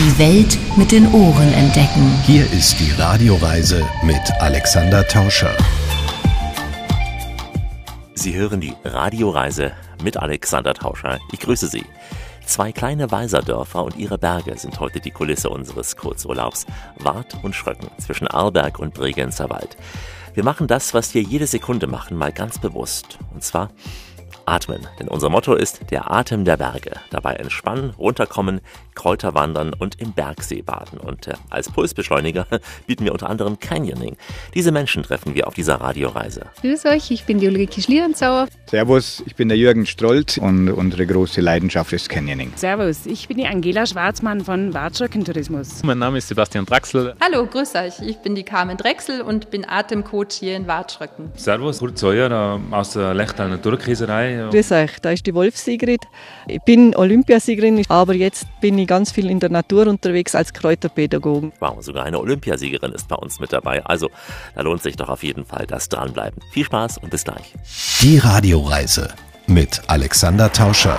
Die Welt mit den Ohren entdecken. Hier ist die Radioreise mit Alexander Tauscher. Sie hören die Radioreise mit Alexander Tauscher. Ich grüße Sie. Zwei kleine Walserdörfer und ihre Berge sind heute die Kulisse unseres Kurzurlaubs. Wart und Schröcken zwischen Arlberg und Bregenzer Wald. Wir machen das, was wir jede Sekunde machen, mal ganz bewusst. Und zwar atmen. Denn unser Motto ist der Atem der Berge. Dabei entspannen, runterkommen, Kräuter wandern und im Bergsee baden. Und äh, als Pulsbeschleuniger bieten wir unter anderem Canyoning. Diese Menschen treffen wir auf dieser Radioreise. Grüß euch, ich bin die Ulrike Schlierenzauer. Servus, ich bin der Jürgen Strolz und unsere große Leidenschaft ist Canyoning. Servus, ich bin die Angela Schwarzmann von Wartschöckentourismus. Mein Name ist Sebastian Draxel. Hallo, grüß euch, ich bin die Carmen Drechsel und bin Atemcoach hier in Wartschröcken. Servus, Kurt Sawyer aus der Lechtal Naturkäserei Grüß euch, da ist die Wolf Sigrid. Ich bin Olympiasiegerin, aber jetzt bin ich ganz viel in der Natur unterwegs als Kräuterpädagogen. Wow, sogar eine Olympiasiegerin ist bei uns mit dabei. Also, da lohnt sich doch auf jeden Fall das Dranbleiben. Viel Spaß und bis gleich. Die Radioreise mit Alexander Tauscher.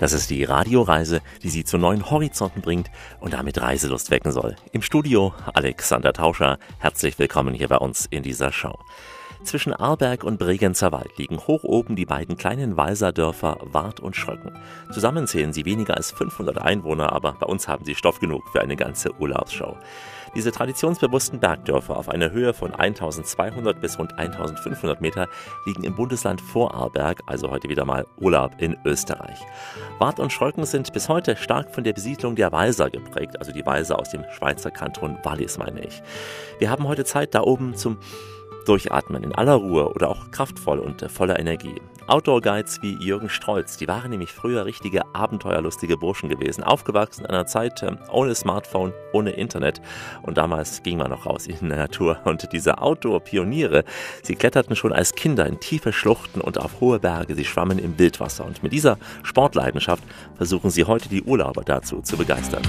Das ist die Radioreise, die Sie zu neuen Horizonten bringt und damit Reiselust wecken soll. Im Studio Alexander Tauscher. Herzlich willkommen hier bei uns in dieser Show. Zwischen Arlberg und Bregenzer Wald liegen hoch oben die beiden kleinen Walserdörfer Wart und Schröcken. Zusammen zählen sie weniger als 500 Einwohner, aber bei uns haben sie Stoff genug für eine ganze Urlaubsshow. Diese traditionsbewussten Bergdörfer auf einer Höhe von 1200 bis rund 1500 Meter liegen im Bundesland Vorarlberg, also heute wieder mal Urlaub in Österreich. Wart und Schröcken sind bis heute stark von der Besiedlung der Walser geprägt, also die Walser aus dem Schweizer Kanton Wallis meine ich. Wir haben heute Zeit da oben zum Durchatmen in aller Ruhe oder auch kraftvoll und voller Energie. Outdoor-Guides wie Jürgen Strolz, die waren nämlich früher richtige abenteuerlustige Burschen gewesen, aufgewachsen in einer Zeit ähm, ohne Smartphone, ohne Internet. Und damals ging man noch raus in die Natur. Und diese Outdoor-Pioniere, sie kletterten schon als Kinder in tiefe Schluchten und auf hohe Berge, sie schwammen im Wildwasser. Und mit dieser Sportleidenschaft versuchen sie heute die Urlauber dazu zu begeistern.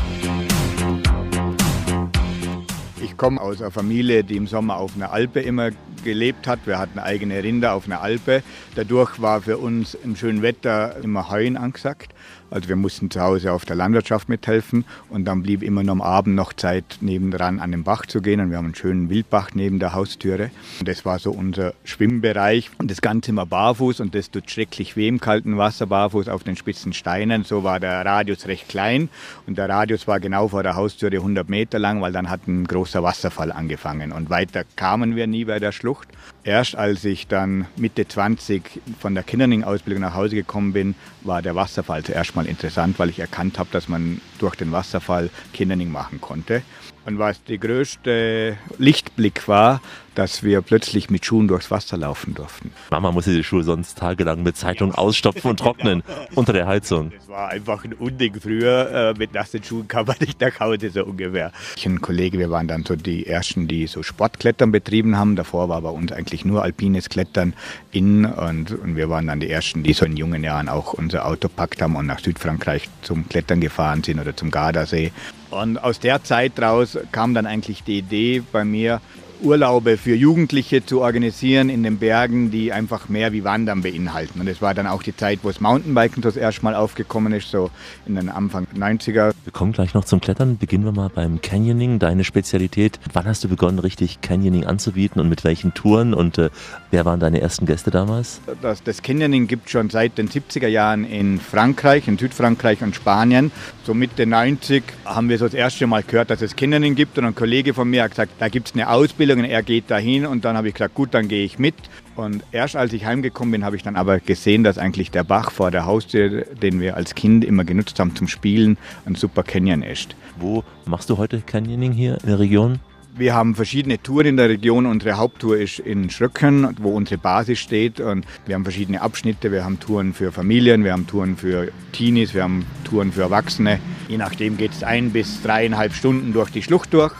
Ich komme aus einer Familie, die im Sommer auf einer Alpe immer gelebt hat. Wir hatten eigene Rinder auf einer Alpe. Dadurch war für uns im schönen Wetter immer Heuen angesagt. Also wir mussten zu Hause auf der Landwirtschaft mithelfen und dann blieb immer noch am Abend noch Zeit nebendran an den Bach zu gehen und wir haben einen schönen Wildbach neben der Haustüre. Und das war so unser Schwimmbereich und das Ganze immer barfuß und das tut schrecklich weh im kalten Wasser, barfuß auf den spitzen Steinen. So war der Radius recht klein und der Radius war genau vor der Haustüre 100 Meter lang, weil dann hat ein großer Wasserfall angefangen und weiter kamen wir nie bei der Schlucht. Erst als ich dann Mitte 20 von der Kinderning-Ausbildung nach Hause gekommen bin, war der Wasserfall zuerst mal interessant, weil ich erkannt habe, dass man durch den Wasserfall Kinderning machen konnte. Und was der größte Lichtblick war, dass wir plötzlich mit Schuhen durchs Wasser laufen durften. Mama musste die Schuhe sonst tagelang mit Zeitung ausstopfen und trocknen unter der Heizung. Das war einfach ein Unding früher. Äh, mit nassen Schuhen kam man nicht nach Hause, so ungefähr. Ich und ein Kollege, wir waren dann so die Ersten, die so Sportklettern betrieben haben. Davor war bei uns eigentlich nur alpines Klettern in und, und wir waren dann die Ersten, die so in jungen Jahren auch unser Auto packt haben und nach Südfrankreich zum Klettern gefahren sind oder zum Gardasee. Und aus der Zeit raus kam dann eigentlich die Idee bei mir, Urlaube für Jugendliche zu organisieren in den Bergen, die einfach mehr wie Wandern beinhalten. Und es war dann auch die Zeit, wo das Mountainbiken das erste Mal aufgekommen ist, so in den Anfang 90er. Wir kommen gleich noch zum Klettern. Beginnen wir mal beim Canyoning, deine Spezialität. Wann hast du begonnen, richtig Canyoning anzubieten und mit welchen Touren? Und äh, wer waren deine ersten Gäste damals? Das, das Canyoning gibt schon seit den 70er Jahren in Frankreich, in Südfrankreich und Spanien. So Mitte 90 haben wir so das erste Mal gehört, dass es Canyoning gibt. Und ein Kollege von mir hat gesagt, da gibt es eine Ausbildung und er geht dahin. Und dann habe ich gesagt, gut, dann gehe ich mit. Und erst als ich heimgekommen bin, habe ich dann aber gesehen, dass eigentlich der Bach vor der Haustür, den wir als Kind immer genutzt haben zum Spielen, ein super Canyon ist. Wo machst du heute Canyoning hier in der Region? Wir haben verschiedene Touren in der Region. Unsere Haupttour ist in Schröcken, wo unsere Basis steht. Und wir haben verschiedene Abschnitte. Wir haben Touren für Familien, wir haben Touren für Teenies, wir haben Touren für Erwachsene. Je nachdem geht es ein bis dreieinhalb Stunden durch die Schlucht durch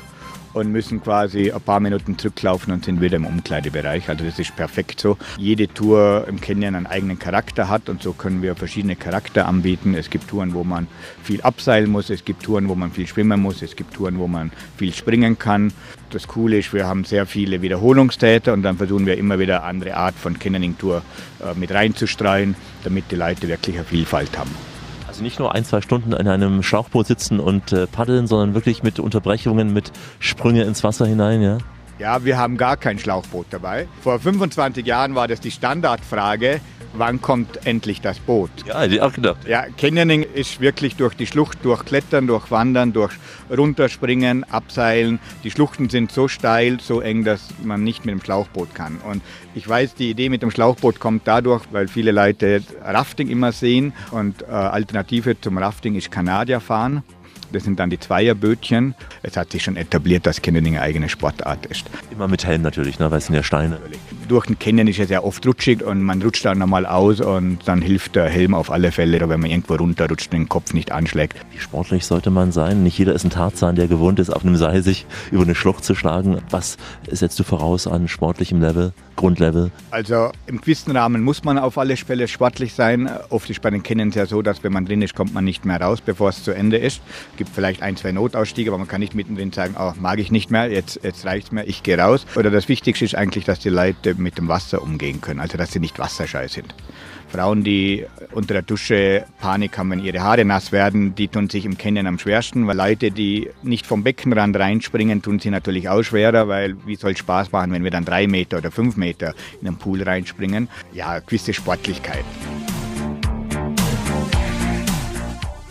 und müssen quasi ein paar Minuten zurücklaufen und sind wieder im Umkleidebereich. Also das ist perfekt so. Jede Tour im Canyon einen eigenen Charakter hat und so können wir verschiedene Charakter anbieten. Es gibt Touren, wo man viel abseilen muss, es gibt Touren, wo man viel schwimmen muss, es gibt Touren, wo man viel springen kann. Das Coole ist, wir haben sehr viele Wiederholungstäter und dann versuchen wir immer wieder andere Art von Canyoning-Tour äh, mit reinzustreuen, damit die Leute wirklich eine Vielfalt haben. Also nicht nur ein, zwei Stunden in einem Schlauchboot sitzen und äh, paddeln, sondern wirklich mit Unterbrechungen, mit Sprünge ins Wasser hinein, ja? Ja, wir haben gar kein Schlauchboot dabei. Vor 25 Jahren war das die Standardfrage, wann kommt endlich das Boot? Ja, hätte ich auch gedacht. Ja, Canyoning ist wirklich durch die Schlucht, durch Klettern, durch Wandern, durch Runterspringen, Abseilen. Die Schluchten sind so steil, so eng, dass man nicht mit dem Schlauchboot kann. Und ich weiß, die Idee mit dem Schlauchboot kommt dadurch, weil viele Leute Rafting immer sehen. Und äh, Alternative zum Rafting ist Kanadier fahren. Das sind dann die Zweierbötchen. Es hat sich schon etabliert, dass Canyoning eine eigene Sportart ist. Immer mit Helm natürlich, ne, weil es sind ja Steine. Durch den Canyon ist es ja oft rutschig und man rutscht dann nochmal aus und dann hilft der Helm auf alle Fälle, wenn man irgendwo runterrutscht und den Kopf nicht anschlägt. Wie sportlich sollte man sein? Nicht jeder ist ein Tarzan, der gewohnt ist, auf einem Seil sich über eine Schlucht zu schlagen. Was setzt du voraus an sportlichem Level, Grundlevel? Also im gewissen Rahmen muss man auf alle Fälle sportlich sein. Oft ist bei den Canyons ja so, dass wenn man drin ist, kommt man nicht mehr raus, bevor es zu Ende ist. Es gibt vielleicht ein, zwei Notausstiege, aber man kann nicht mittendrin sagen, oh, mag ich nicht mehr, jetzt, jetzt reicht es mir, ich gehe raus. Oder das Wichtigste ist eigentlich, dass die Leute mit dem Wasser umgehen können, also dass sie nicht wasserscheu sind. Frauen, die unter der Dusche Panik haben, wenn ihre Haare nass werden, die tun sich im Canyon am schwersten, weil Leute, die nicht vom Beckenrand reinspringen, tun sie natürlich auch schwerer, weil wie soll es Spaß machen, wenn wir dann drei Meter oder fünf Meter in den Pool reinspringen? Ja, gewisse Sportlichkeit.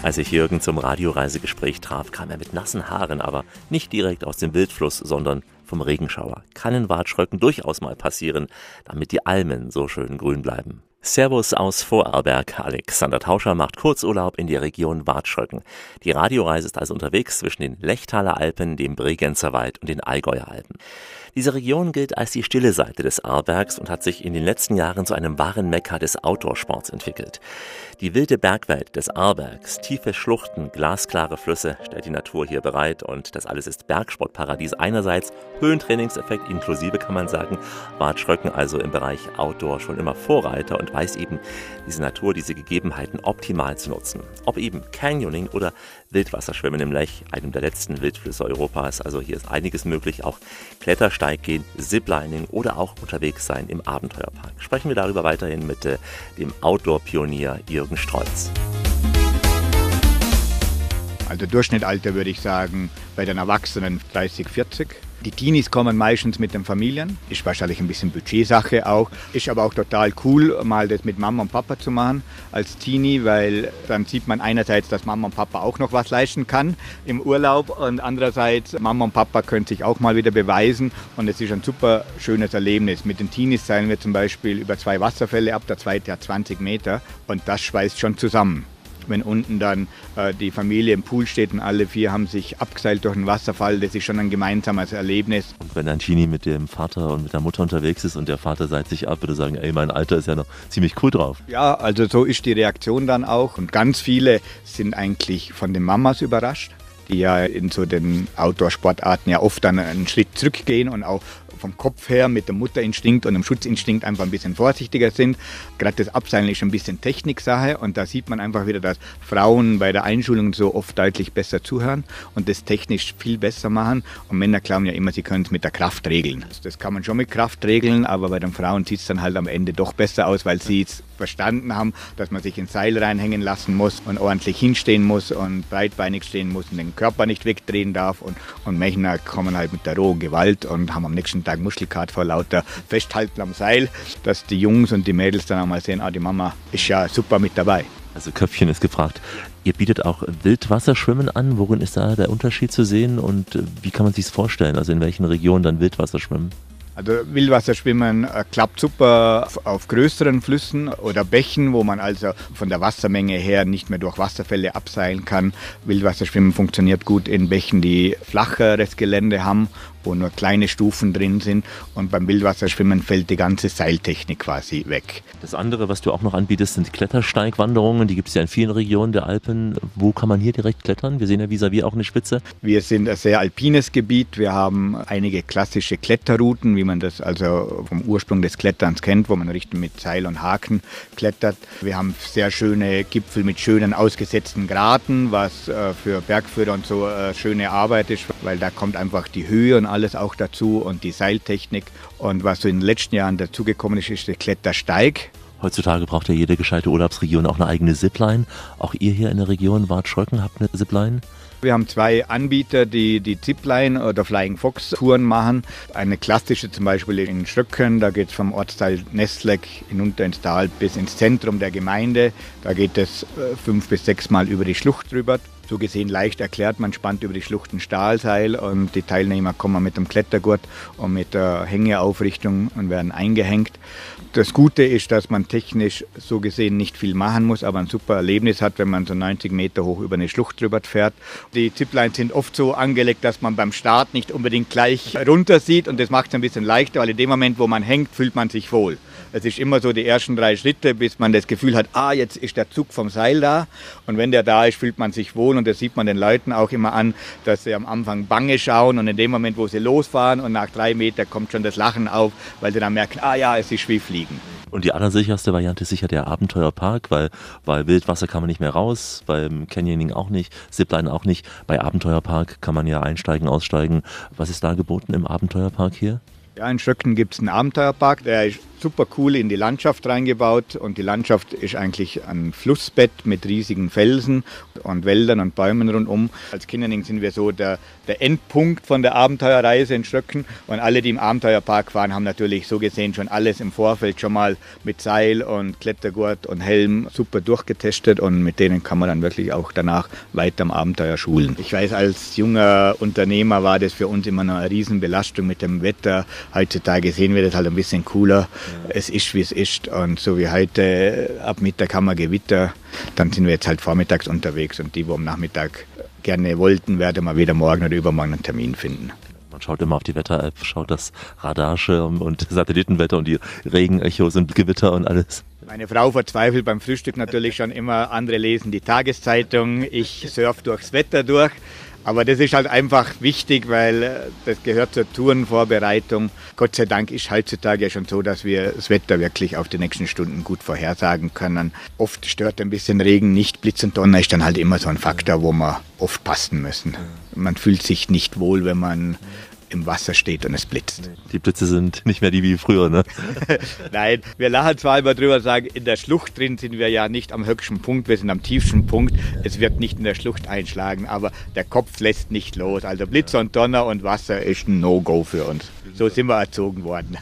Als ich Jürgen zum Radioreisegespräch traf, kam er mit nassen Haaren, aber nicht direkt aus dem Wildfluss, sondern vom Regenschauer. Kann in Watschröcken durchaus mal passieren, damit die Almen so schön grün bleiben. Servus aus Vorarlberg. Alexander Tauscher macht Kurzurlaub in die Region Watschröcken. Die Radioreise ist also unterwegs zwischen den Lechtaler Alpen, dem Bregenzer Wald und den Allgäuer Alpen. Diese Region gilt als die stille Seite des Arlbergs und hat sich in den letzten Jahren zu einem wahren Mekka des Outdoorsports entwickelt. Die wilde Bergwelt des Arlbergs, tiefe Schluchten, glasklare Flüsse stellt die Natur hier bereit und das alles ist Bergsportparadies einerseits, Höhentrainingseffekt inklusive kann man sagen, war Schröcken also im Bereich Outdoor schon immer Vorreiter und weiß eben, diese Natur, diese Gegebenheiten optimal zu nutzen. Ob eben Canyoning oder Wildwasserschwimmen im Lech, einem der letzten Wildflüsse Europas. Also hier ist einiges möglich, auch Klettersteig gehen, Ziplining oder auch unterwegs sein im Abenteuerpark. Sprechen wir darüber weiterhin mit äh, dem Outdoor-Pionier Jürgen Strolz. Also Durchschnittalter würde ich sagen bei den Erwachsenen 30, 40. Die Teenies kommen meistens mit den Familien. Ist wahrscheinlich ein bisschen Budgetsache auch. Ist aber auch total cool, mal das mit Mama und Papa zu machen als Teenie, weil dann sieht man einerseits, dass Mama und Papa auch noch was leisten kann im Urlaub und andererseits Mama und Papa können sich auch mal wieder beweisen und es ist ein super schönes Erlebnis. Mit den Teenies seilen wir zum Beispiel über zwei Wasserfälle ab, der zweite hat 20 Meter und das schweißt schon zusammen wenn unten dann äh, die Familie im Pool steht und alle vier haben sich abgeseilt durch den Wasserfall, das ist schon ein gemeinsames Erlebnis. Und wenn ein Genie mit dem Vater und mit der Mutter unterwegs ist und der Vater seilt sich ab, würde sagen, ey, mein Alter ist ja noch ziemlich cool drauf. Ja, also so ist die Reaktion dann auch und ganz viele sind eigentlich von den Mamas überrascht die ja in so den Outdoor-Sportarten ja oft dann einen Schritt zurückgehen und auch vom Kopf her mit dem Mutterinstinkt und dem Schutzinstinkt einfach ein bisschen vorsichtiger sind. Gerade das Abseilen ist ein bisschen Techniksache und da sieht man einfach wieder, dass Frauen bei der Einschulung so oft deutlich besser zuhören und das technisch viel besser machen. Und Männer glauben ja immer, sie können es mit der Kraft regeln. Das kann man schon mit Kraft regeln, aber bei den Frauen sieht es dann halt am Ende doch besser aus, weil sie es verstanden haben, dass man sich ins Seil reinhängen lassen muss und ordentlich hinstehen muss und breitbeinig stehen muss und den Körper nicht wegdrehen darf. Und, und Männer kommen halt mit der rohen Gewalt und haben am nächsten Tag Muskelkater vor lauter Festhalten am Seil, dass die Jungs und die Mädels dann einmal sehen, ah, die Mama ist ja super mit dabei. Also Köpfchen ist gefragt. Ihr bietet auch Wildwasserschwimmen an. Worin ist da der Unterschied zu sehen und wie kann man sich vorstellen? Also in welchen Regionen dann Wildwasserschwimmen? Also Wildwasserschwimmen äh, klappt super auf größeren Flüssen oder Bächen, wo man also von der Wassermenge her nicht mehr durch Wasserfälle abseilen kann. Wildwasserschwimmen funktioniert gut in Bächen, die flacheres Gelände haben wo nur kleine Stufen drin sind. Und beim Wildwasserschwimmen fällt die ganze Seiltechnik quasi weg. Das andere, was du auch noch anbietest, sind Klettersteigwanderungen. Die gibt es ja in vielen Regionen der Alpen. Wo kann man hier direkt klettern? Wir sehen ja vis-à-vis -vis auch eine Spitze. Wir sind ein sehr alpines Gebiet. Wir haben einige klassische Kletterrouten, wie man das also vom Ursprung des Kletterns kennt, wo man richtig mit Seil und Haken klettert. Wir haben sehr schöne Gipfel mit schönen ausgesetzten Graten, was äh, für Bergführer und so äh, schöne Arbeit ist, weil da kommt einfach die Höhe und alles auch dazu und die Seiltechnik. Und was so in den letzten Jahren dazugekommen ist, ist der Klettersteig. Heutzutage braucht ja jede gescheite Urlaubsregion auch eine eigene Zipline. Auch ihr hier in der Region Wart Schröcken habt eine Zipline? Wir haben zwei Anbieter, die die Zipline oder Flying Fox Touren machen. Eine klassische zum Beispiel in Schröcken, da geht es vom Ortsteil Nestleck hinunter ins Tal bis ins Zentrum der Gemeinde. Da geht es äh, fünf bis sechs Mal über die Schlucht drüber. So gesehen leicht erklärt, man spannt über die Schlucht ein Stahlseil und die Teilnehmer kommen mit dem Klettergurt und mit der Hängeaufrichtung und werden eingehängt. Das Gute ist, dass man technisch so gesehen nicht viel machen muss, aber ein super Erlebnis hat, wenn man so 90 Meter hoch über eine Schlucht drüber fährt. Die Ziplines sind oft so angelegt, dass man beim Start nicht unbedingt gleich runter sieht und das macht es ein bisschen leichter, weil in dem Moment, wo man hängt, fühlt man sich wohl. Es ist immer so die ersten drei Schritte, bis man das Gefühl hat, ah, jetzt ist der Zug vom Seil da. Und wenn der da ist, fühlt man sich wohl. Und das sieht man den Leuten auch immer an, dass sie am Anfang bange schauen. Und in dem Moment, wo sie losfahren und nach drei Metern kommt schon das Lachen auf, weil sie dann merken, ah ja, es ist wie Fliegen. Und die allersicherste Variante ist sicher der Abenteuerpark, weil bei Wildwasser kann man nicht mehr raus, beim Canyoning auch nicht, Zipline auch nicht. Bei Abenteuerpark kann man ja einsteigen, aussteigen. Was ist da geboten im Abenteuerpark hier? Ja, in Schröcken gibt es einen Abenteuerpark, der ist super cool in die Landschaft reingebaut und die Landschaft ist eigentlich ein Flussbett mit riesigen Felsen und Wäldern und Bäumen rundum. Als Kinderling sind wir so der, der Endpunkt von der Abenteuerreise in Schröcken und alle, die im Abenteuerpark waren, haben natürlich so gesehen schon alles im Vorfeld schon mal mit Seil und Klettergurt und Helm super durchgetestet und mit denen kann man dann wirklich auch danach weiter am Abenteuer schulen. Ich weiß, als junger Unternehmer war das für uns immer eine Riesenbelastung mit dem Wetter. Heutzutage sehen wir das halt ein bisschen cooler es ist, wie es ist. Und so wie heute, ab Mittag haben wir Gewitter, dann sind wir jetzt halt vormittags unterwegs und die, wo am Nachmittag gerne wollten, werden wir wieder morgen oder übermorgen einen Termin finden. Man schaut immer auf die Wetter-App, schaut das Radarschirm und Satellitenwetter und die Regenechos und Gewitter und alles. Meine Frau verzweifelt beim Frühstück natürlich schon immer, andere lesen die Tageszeitung, ich surfe durchs Wetter durch. Aber das ist halt einfach wichtig, weil äh, das gehört zur Tourenvorbereitung. Gott sei Dank ist heutzutage ja schon so, dass wir das Wetter wirklich auf die nächsten Stunden gut vorhersagen können. Oft stört ein bisschen Regen nicht. Blitz und Donner ist dann halt immer so ein Faktor, wo wir oft passen müssen. Man fühlt sich nicht wohl, wenn man im Wasser steht und es blitzt. Die Blitze sind nicht mehr die wie früher, ne? Nein, wir lachen zwar immer drüber sagen, in der Schlucht drin sind wir ja nicht am höchsten Punkt, wir sind am tiefsten Punkt. Es wird nicht in der Schlucht einschlagen, aber der Kopf lässt nicht los. Also Blitz und Donner und Wasser ist ein No-Go für uns. So sind wir erzogen worden.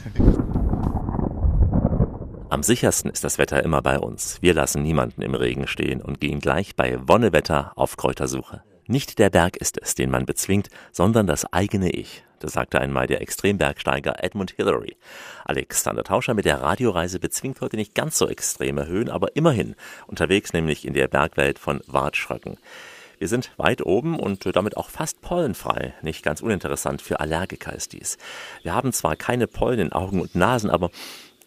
Am sichersten ist das Wetter immer bei uns. Wir lassen niemanden im Regen stehen und gehen gleich bei Wonnewetter auf Kräutersuche. Nicht der Berg ist es, den man bezwingt, sondern das eigene Ich. Das sagte einmal der Extrembergsteiger Edmund Hillary. Alexander Tauscher mit der Radioreise bezwingt heute nicht ganz so extreme Höhen, aber immerhin unterwegs nämlich in der Bergwelt von Wartschröcken. Wir sind weit oben und damit auch fast pollenfrei. Nicht ganz uninteressant für Allergiker ist dies. Wir haben zwar keine Pollen in Augen und Nasen, aber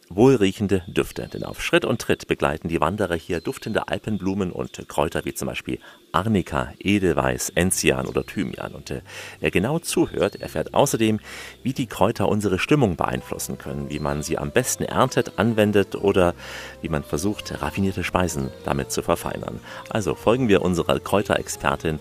wohlriechende Düfte. Denn auf Schritt und Tritt begleiten die Wanderer hier duftende Alpenblumen und Kräuter wie zum Beispiel Arnika, Edelweiß, Enzian oder Thymian. Und äh, wer genau zuhört, erfährt außerdem, wie die Kräuter unsere Stimmung beeinflussen können, wie man sie am besten erntet, anwendet oder wie man versucht, raffinierte Speisen damit zu verfeinern. Also folgen wir unserer Kräuterexpertin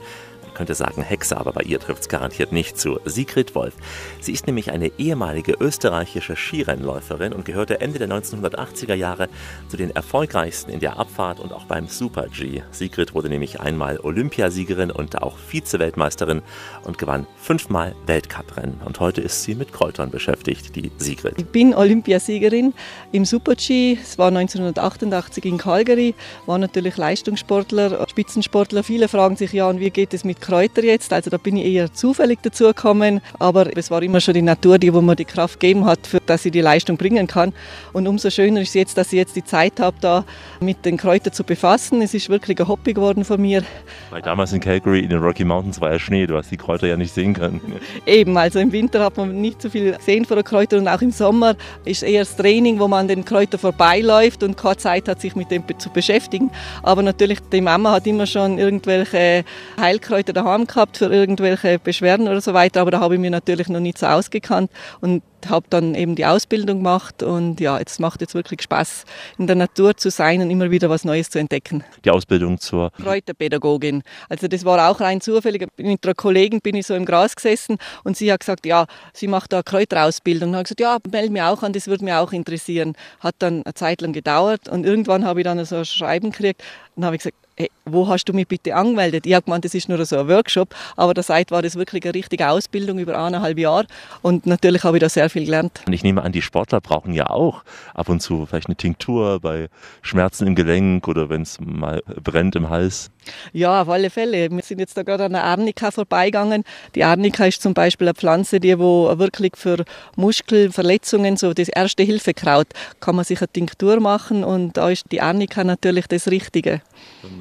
könnte sagen Hexe, aber bei ihr trifft es garantiert nicht zu. Sigrid Wolf. Sie ist nämlich eine ehemalige österreichische Skirennläuferin und gehörte Ende der 1980er Jahre zu den erfolgreichsten in der Abfahrt und auch beim Super G. Sigrid wurde nämlich einmal Olympiasiegerin und auch Vize-Weltmeisterin und gewann fünfmal Weltcuprennen. Und heute ist sie mit Kräutern beschäftigt, die Sigrid. Ich bin Olympiasiegerin im Super G. Es war 1988 in Calgary. War natürlich Leistungssportler, Spitzensportler. Viele fragen sich ja, wie geht es mit Kräuter jetzt. Also da bin ich eher zufällig dazu gekommen. Aber es war immer schon die Natur, die wo mir die Kraft gegeben hat, für, dass ich die Leistung bringen kann. Und umso schöner ist es jetzt, dass ich jetzt die Zeit habe, da mit den Kräutern zu befassen. Es ist wirklich ein Hobby geworden von mir. Weil damals in Calgary in den Rocky Mountains war ja Schnee, du hast die Kräuter ja nicht sehen können. Eben, also im Winter hat man nicht so viel sehen von den Kräutern und auch im Sommer ist eher das Training, wo man an den Kräutern vorbeiläuft und keine Zeit hat, sich mit dem zu beschäftigen. Aber natürlich, die Mama hat immer schon irgendwelche Heilkräuter daheim gehabt für irgendwelche Beschwerden oder so weiter, aber da habe ich mir natürlich noch nicht so ausgekannt und habe dann eben die Ausbildung gemacht und ja, jetzt macht jetzt wirklich Spaß, in der Natur zu sein und immer wieder was Neues zu entdecken. Die Ausbildung zur Kräuterpädagogin. Also das war auch rein zufällig. Mit einer Kollegin bin ich so im Gras gesessen und sie hat gesagt, ja, sie macht da Kräuterausbildung. Und habe gesagt, ja, melde mich auch an, das würde mich auch interessieren. Hat dann eine Zeit lang gedauert und irgendwann habe ich dann so ein Schreiben gekriegt und habe ich gesagt, hey, wo hast du mich bitte angemeldet? Ich habe gemeint, das ist nur so ein Workshop, aber der Seite war das wirklich eine richtige Ausbildung über eineinhalb Jahre und natürlich habe ich da sehr viel gelernt. Und ich nehme an, die Sportler brauchen ja auch ab und zu vielleicht eine Tinktur bei Schmerzen im Gelenk oder wenn es mal brennt im Hals. Ja, auf alle Fälle. Wir sind jetzt da gerade an der Arnika vorbeigegangen. Die Arnika ist zum Beispiel eine Pflanze, die wo wirklich für Muskelverletzungen, so das erste Hilfekraut, kann man sich eine Tinktur machen und da ist die Arnika natürlich das Richtige.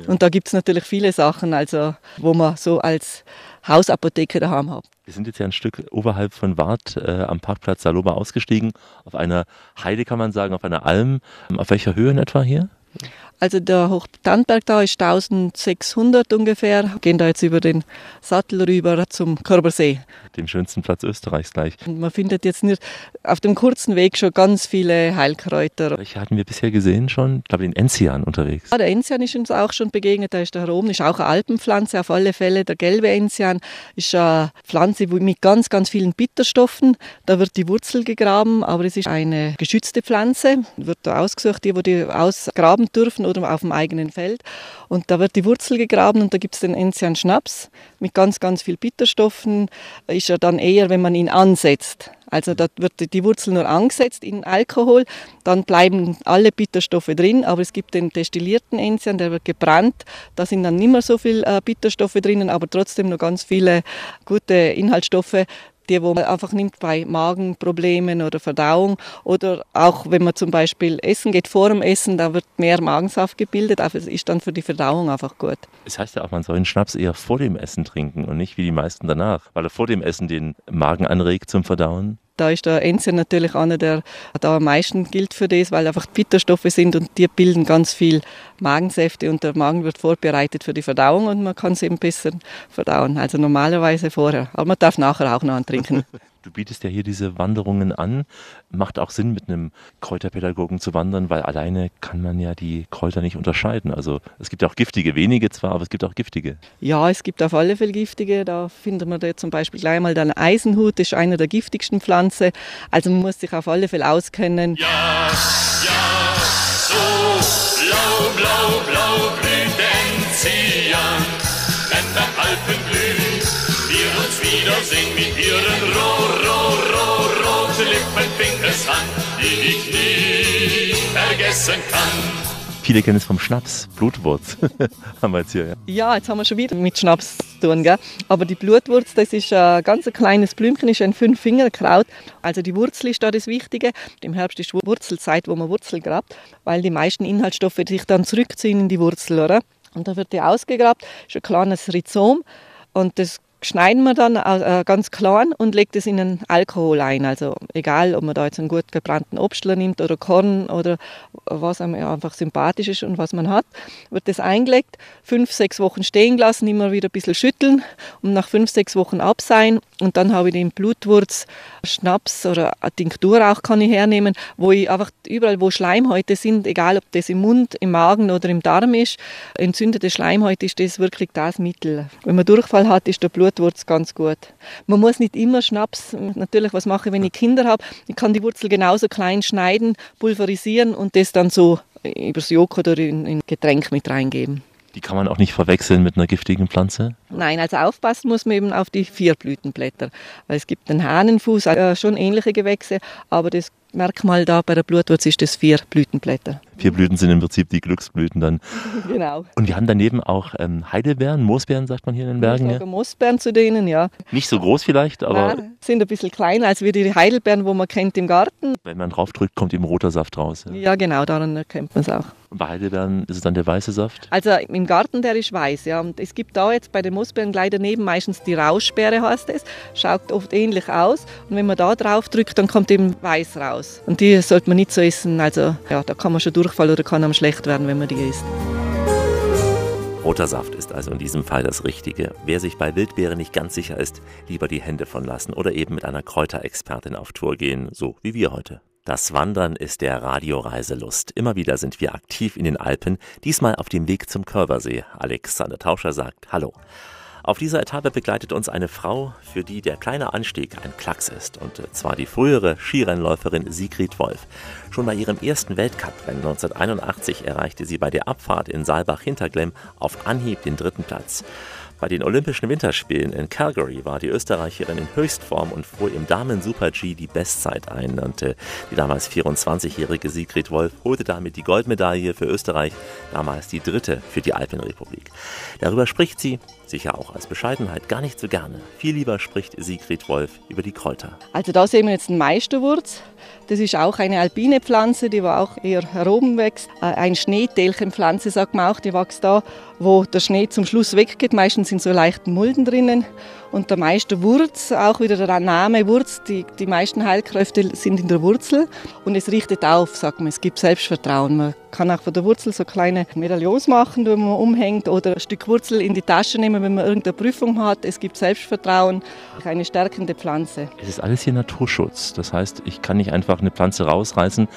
Und da gibt es natürlich viele Sachen, also, wo man so als Hausapotheke daheim hat. Wir sind jetzt ja ein Stück oberhalb von Wart äh, am Parkplatz Saloma ausgestiegen, auf einer Heide kann man sagen, auf einer Alm. Auf welcher Höhe in etwa hier? Also der Hochtandberg da ist 1600 ungefähr. Wir gehen da jetzt über den Sattel rüber zum Körbersee. Dem schönsten Platz Österreichs gleich. Und man findet jetzt nicht auf dem kurzen Weg schon ganz viele Heilkräuter. Welche hatten wir bisher gesehen schon? Ich glaube, den Enzian unterwegs. Ja, der Enzian ist uns auch schon begegnet. Da ist der oben, ist auch eine Alpenpflanze auf alle Fälle. Der gelbe Enzian ist eine Pflanze mit ganz, ganz vielen Bitterstoffen. Da wird die Wurzel gegraben, aber es ist eine geschützte Pflanze. Wird da ausgesucht, die, wo die ausgraben dürfen oder auf dem eigenen Feld. Und da wird die Wurzel gegraben und da gibt es den Enzian Schnaps mit ganz, ganz viel Bitterstoffen. Ist er dann eher, wenn man ihn ansetzt. Also da wird die Wurzel nur angesetzt in Alkohol, dann bleiben alle Bitterstoffe drin, aber es gibt den destillierten Enzian, der wird gebrannt, da sind dann nicht mehr so viele äh, Bitterstoffe drinnen, aber trotzdem noch ganz viele gute Inhaltsstoffe, die wo man einfach nimmt bei Magenproblemen oder Verdauung oder auch wenn man zum Beispiel essen geht vor dem Essen, da wird mehr Magensaft gebildet, aber es ist dann für die Verdauung einfach gut. Es heißt ja auch, man soll einen Schnaps eher vor dem Essen trinken und nicht wie die meisten danach, weil er vor dem Essen den Magen anregt zum Verdauen. Da ist der Enzian natürlich einer, der da am meisten gilt für das, weil einfach Bitterstoffe sind und die bilden ganz viel Magensäfte und der Magen wird vorbereitet für die Verdauung und man kann es eben besser verdauen. Also normalerweise vorher, aber man darf nachher auch noch antrinken. Du bietest ja hier diese Wanderungen an. Macht auch Sinn, mit einem Kräuterpädagogen zu wandern, weil alleine kann man ja die Kräuter nicht unterscheiden. Also es gibt ja auch giftige, wenige zwar, aber es gibt auch giftige. Ja, es gibt auf alle Fälle giftige. Da findet man da zum Beispiel gleich mal den Eisenhut, das ist eine der giftigsten Pflanzen. Also man muss sich auf alle Fälle auskennen. Ja, ja, so blau, blau, blau blüht uns wiedersehen mit ihren roh, roh, roh, roten Lippen, Finkeshand, die ich nie vergessen kann. Viele kennen es vom Schnaps, Blutwurz haben wir jetzt hier. Ja. ja, jetzt haben wir schon wieder mit Schnaps zu tun. Gell? Aber die Blutwurz, das ist ein ganz kleines Blümchen, ist ein Fünffingerkraut. Also die Wurzel ist da das Wichtige. Im Herbst ist Wurzelzeit, wo man Wurzel grabt, weil die meisten Inhaltsstoffe sich dann zurückziehen in die Wurzel. Oder? Und da wird die ausgegrabt, ist ein kleines Rhizom und das schneiden wir dann äh, ganz klein und legt es in einen Alkohol ein. Also egal, ob man da jetzt einen gut gebrannten Obstler nimmt oder Korn oder was einem einfach sympathisch ist und was man hat, wird das eingelegt, fünf, sechs Wochen stehen lassen, immer wieder ein bisschen schütteln und nach fünf, sechs Wochen abseihen und dann habe ich den Blutwurz, Schnaps oder eine Tinktur auch kann ich hernehmen, wo ich einfach überall, wo Schleimhäute sind, egal ob das im Mund, im Magen oder im Darm ist, entzündete Schleimhäute ist das wirklich das Mittel. Wenn man Durchfall hat, ist der Blutwurz ganz gut. Man muss nicht immer Schnaps, natürlich, was mache ich, wenn ich Kinder habe, ich kann die Wurzel genauso klein schneiden, pulverisieren und das dann so übers Joghurt oder in, in Getränk mit reingeben. Die kann man auch nicht verwechseln mit einer giftigen Pflanze? Nein, also aufpassen muss man eben auf die Vierblütenblätter. Weil es gibt den Hahnenfuß, äh, schon ähnliche Gewächse, aber das Merkmal da bei der Blutwurz ist das vier Blütenblätter. Vier Blüten sind im Prinzip die Glücksblüten dann. Genau. Und wir haben daneben auch ähm, Heidelbeeren, Moosbeeren, sagt man hier in den Bergen. Ich ja? Moosbeeren zu denen, ja. Nicht so groß vielleicht, aber. Nein, sind ein bisschen kleiner als wie die Heidelbeeren, wo man kennt im Garten. Wenn man draufdrückt, kommt eben roter Saft raus. Ja, ja genau, daran erkennt man es auch. Und bei Heidelbeeren ist es dann der weiße Saft? Also im Garten, der ist weiß, ja. Und es gibt da jetzt bei den Moosbeeren gleich daneben meistens die Rauschbeere, heißt es. Schaut oft ähnlich aus. Und wenn man da drauf drückt, dann kommt eben weiß raus. Und die sollte man nicht so essen. Also ja, da kann man schon durchfallen oder kann einem schlecht werden, wenn man die isst. Roter Saft ist also in diesem Fall das Richtige. Wer sich bei Wildbeeren nicht ganz sicher ist, lieber die Hände von lassen oder eben mit einer Kräuterexpertin auf Tour gehen, so wie wir heute. Das Wandern ist der Radioreiselust. Immer wieder sind wir aktiv in den Alpen, diesmal auf dem Weg zum Körbersee. Alexander Tauscher sagt Hallo. Auf dieser Etappe begleitet uns eine Frau, für die der kleine Anstieg ein Klacks ist, und zwar die frühere Skirennläuferin Sigrid Wolf. Schon bei ihrem ersten Weltcuprennen 1981 erreichte sie bei der Abfahrt in Saalbach-Hinterglemm auf Anhieb den dritten Platz. Bei den Olympischen Winterspielen in Calgary war die Österreicherin in Höchstform und fuhr im Damen-Super-G die Bestzeit ein. Und die damals 24-jährige Sigrid Wolf holte damit die Goldmedaille für Österreich, damals die dritte für die Alpenrepublik. Darüber spricht sie, sicher auch als Bescheidenheit, gar nicht so gerne. Viel lieber spricht Sigrid Wolf über die Kräuter. Also da sehen wir jetzt einen Meisterwurz. Das ist auch eine alpine Pflanze, die auch eher heroben wächst. Äh, ein Schneetelchenpflanze sagt man auch, die wächst da, wo der Schnee zum Schluss weggeht. Meistens sind so leichte Mulden drinnen. Und der meiste Wurz, auch wieder der Name Wurz, die, die meisten Heilkräfte sind in der Wurzel. Und es richtet auf, sagt man, es gibt Selbstvertrauen. Man kann auch von der Wurzel so kleine Medaillons machen, die man umhängt, oder ein Stück Wurzel in die Tasche nehmen, wenn man irgendeine Prüfung hat. Es gibt Selbstvertrauen, eine stärkende Pflanze. Es ist alles hier Naturschutz. Das heißt, ich kann nicht einfach eine Pflanze rausreißen,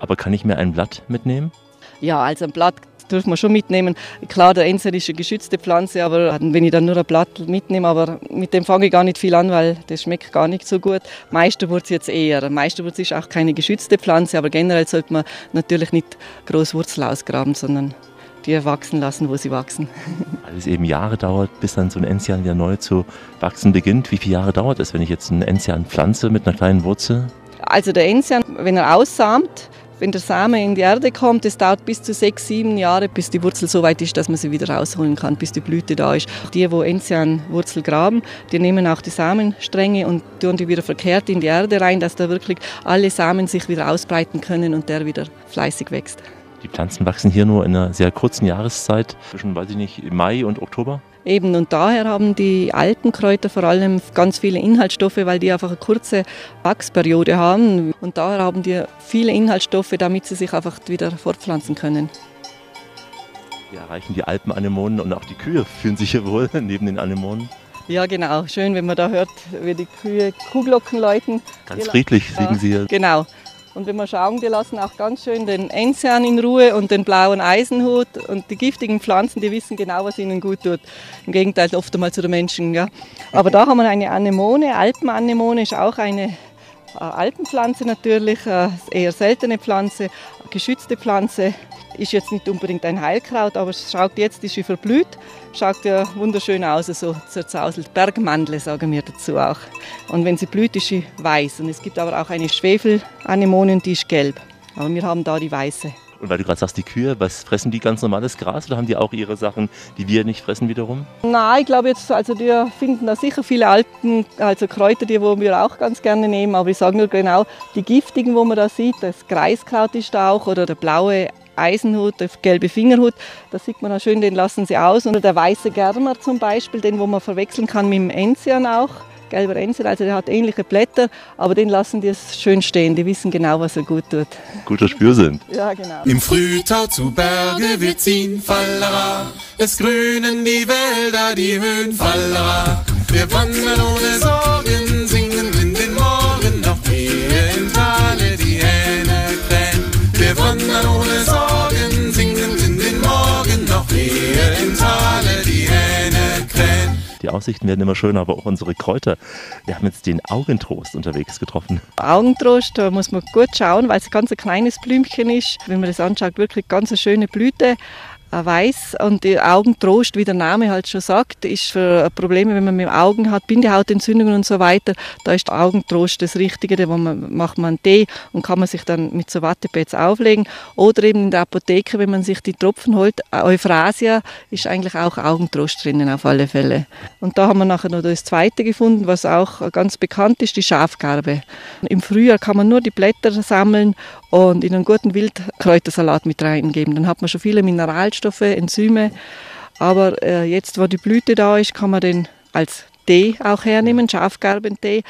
aber kann ich mir ein Blatt mitnehmen? Ja, also ein Blatt dürfen wir schon mitnehmen. Klar, der Enser ist eine geschützte Pflanze, aber wenn ich dann nur ein Blatt mitnehme, aber mit dem fange ich gar nicht viel an, weil das schmeckt gar nicht so gut. Meisterwurz jetzt eher. Meisterwurz ist auch keine geschützte Pflanze, aber generell sollte man natürlich nicht groß Wurzel ausgraben, sondern die wachsen lassen, wo sie wachsen. Weil es eben Jahre dauert, bis dann so ein Enzian wieder neu zu wachsen beginnt. Wie viele Jahre dauert es, wenn ich jetzt einen Enzian pflanze mit einer kleinen Wurzel? Also der Enzian, wenn er aussamt, wenn der Same in die Erde kommt, es dauert bis zu sechs, sieben Jahre, bis die Wurzel so weit ist, dass man sie wieder rausholen kann, bis die Blüte da ist. Die, wo Enzian-Wurzel graben, die nehmen auch die Samenstränge und tun die wieder verkehrt in die Erde rein, dass da wirklich alle Samen sich wieder ausbreiten können und der wieder fleißig wächst. Die Pflanzen wachsen hier nur in einer sehr kurzen Jahreszeit, zwischen, weiß ich nicht, Mai und Oktober? Eben, und daher haben die alten Kräuter vor allem ganz viele Inhaltsstoffe, weil die einfach eine kurze Wachsperiode haben. Und daher haben die viele Inhaltsstoffe, damit sie sich einfach wieder fortpflanzen können. Wir erreichen die Alpenanemonen und auch die Kühe fühlen sich hier wohl neben den Anemonen. Ja, genau. Schön, wenn man da hört, wie die Kühe Kuhglocken läuten. Ganz friedlich liegen sie hier. Genau. Und wenn wir schauen, die lassen auch ganz schön den Enzian in Ruhe und den blauen Eisenhut und die giftigen Pflanzen, die wissen genau, was ihnen gut tut. Im Gegenteil oft einmal zu den Menschen. Ja. Aber da haben wir eine Anemone, Alpenanemone ist auch eine äh, Alpenpflanze natürlich, äh, eher seltene Pflanze, geschützte Pflanze. Ist jetzt nicht unbedingt ein Heilkraut, aber es schaut jetzt, ist sie verblüht, schaut ja wunderschön aus, so zerzauselt. Bergmandel sagen wir dazu auch. Und wenn sie blüht, ist sie weiß. Und es gibt aber auch eine Schwefelanemone die ist gelb. Aber wir haben da die weiße. Und weil du gerade sagst, die Kühe, was fressen die ganz normales Gras oder haben die auch ihre Sachen, die wir nicht fressen wiederum? Nein, ich glaube jetzt, also wir finden da sicher viele Alpen, also Kräuter, die wo wir auch ganz gerne nehmen, aber ich sage nur genau, die giftigen, wo man da sieht, das Kreiskraut ist da auch oder der blaue Eisenhut, der gelbe Fingerhut, da sieht man auch schön, den lassen sie aus. Und der weiße Germer zum Beispiel, den wo man verwechseln kann mit dem Enzian auch, gelber Enzian, also der hat ähnliche Blätter, aber den lassen die es schön stehen, die wissen genau, was er gut tut. Guter Spürsinn. Ja, genau. Im Frühtau zu Berge wir ziehen, Fallera, es grünen die Wälder, die Höhen, Fallera, wir wandern ohne Sorgen, singen in den Morgen, doch wir im Tale die Hähne krähen. Wir wandern ohne Sorgen, singen in den Morgen, doch wir im Tale. Die Aussichten werden immer schöner, aber auch unsere Kräuter. Wir haben jetzt den Augentrost unterwegs getroffen. Augentrost, da muss man gut schauen, weil es ganz ein kleines Blümchen ist. Wenn man das anschaut, wirklich ganz eine schöne Blüte. Äh, Weiß und die Augentrost, wie der Name halt schon sagt, ist für Probleme, wenn man mit Augen hat, Bindehautentzündungen und so weiter. Da ist der Augentrost das Richtige, da macht man einen Tee und kann man sich dann mit so Wattepads auflegen. Oder eben in der Apotheke, wenn man sich die Tropfen holt, Euphrasia ist eigentlich auch Augentrost drinnen auf alle Fälle. Und da haben wir nachher noch das zweite gefunden, was auch ganz bekannt ist, die Schafgarbe. Im Frühjahr kann man nur die Blätter sammeln und in einen guten Wildkräutersalat mit reingeben. Dann hat man schon viele Mineralstoffe, Enzyme. Aber äh, jetzt, wo die Blüte da ist, kann man den als Tee auch hernehmen, Schafgarbentee.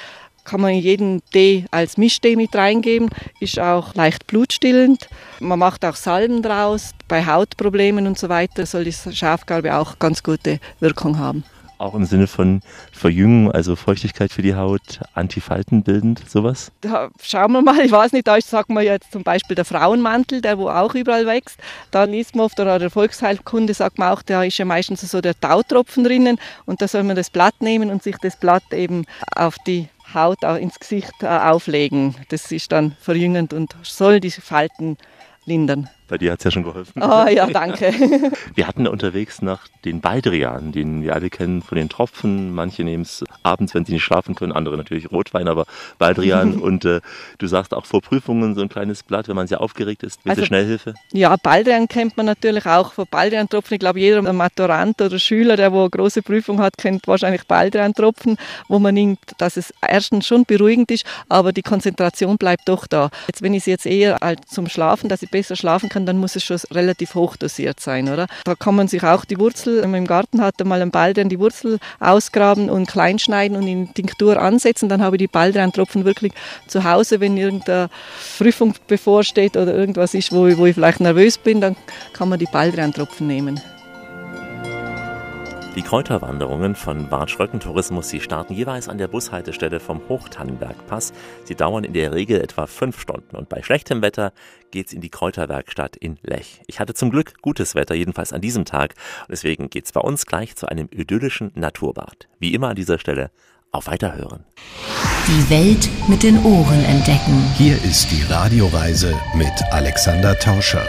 kann man in jeden Tee als Mischtee mit reingeben, ist auch leicht blutstillend. Man macht auch Salben draus. Bei Hautproblemen und so weiter soll die Schafgarbe auch ganz gute Wirkung haben. Auch im Sinne von Verjüngung, also Feuchtigkeit für die Haut, antifaltenbildend, sowas? Da schauen wir mal, ich weiß nicht, da sagt man jetzt zum Beispiel der Frauenmantel, der wo auch überall wächst. Da liest man oft, oder der Volksheilkunde sagt man auch, da ist ja meistens so der Tautropfen drinnen und da soll man das Blatt nehmen und sich das Blatt eben auf die Haut ins Gesicht äh, auflegen. Das ist dann verjüngend und soll diese Falten lindern. Bei dir hat es ja schon geholfen. Oh ja, danke. wir hatten unterwegs nach den Baldrian, den wir alle kennen von den Tropfen. Manche nehmen es abends, wenn sie nicht schlafen können, andere natürlich Rotwein, aber Baldrian. und äh, du sagst auch vor Prüfungen so ein kleines Blatt, wenn man sehr aufgeregt ist, bitte also, Schnellhilfe. Ja, Baldrian kennt man natürlich auch. Von Baldrian-Tropfen, ich glaube, jeder Maturant oder Schüler, der wo eine große Prüfung hat, kennt wahrscheinlich Baldrian-Tropfen, wo man nimmt, dass es erstens schon beruhigend ist, aber die Konzentration bleibt doch da. Jetzt, wenn ich es jetzt eher zum Schlafen, dass ich besser schlafen kann, kann, dann muss es schon relativ hoch dosiert sein, oder? Da kann man sich auch die Wurzel, wenn man im Garten hat, mal einen Baldrian die Wurzel ausgraben und klein schneiden und in Tinktur ansetzen. Dann habe ich die Baldrian-Tropfen wirklich zu Hause, wenn irgendeine Prüfung bevorsteht oder irgendwas ist, wo ich, wo ich vielleicht nervös bin, dann kann man die Baldrian-Tropfen nehmen. Die Kräuterwanderungen von Bad Schröcken Tourismus, sie starten jeweils an der Bushaltestelle vom Hochtannenbergpass. Sie dauern in der Regel etwa fünf Stunden und bei schlechtem Wetter geht's in die Kräuterwerkstatt in Lech. Ich hatte zum Glück gutes Wetter, jedenfalls an diesem Tag und deswegen geht's bei uns gleich zu einem idyllischen Naturbad. Wie immer an dieser Stelle auf Weiterhören. Die Welt mit den Ohren entdecken. Hier ist die Radioreise mit Alexander Tauscher.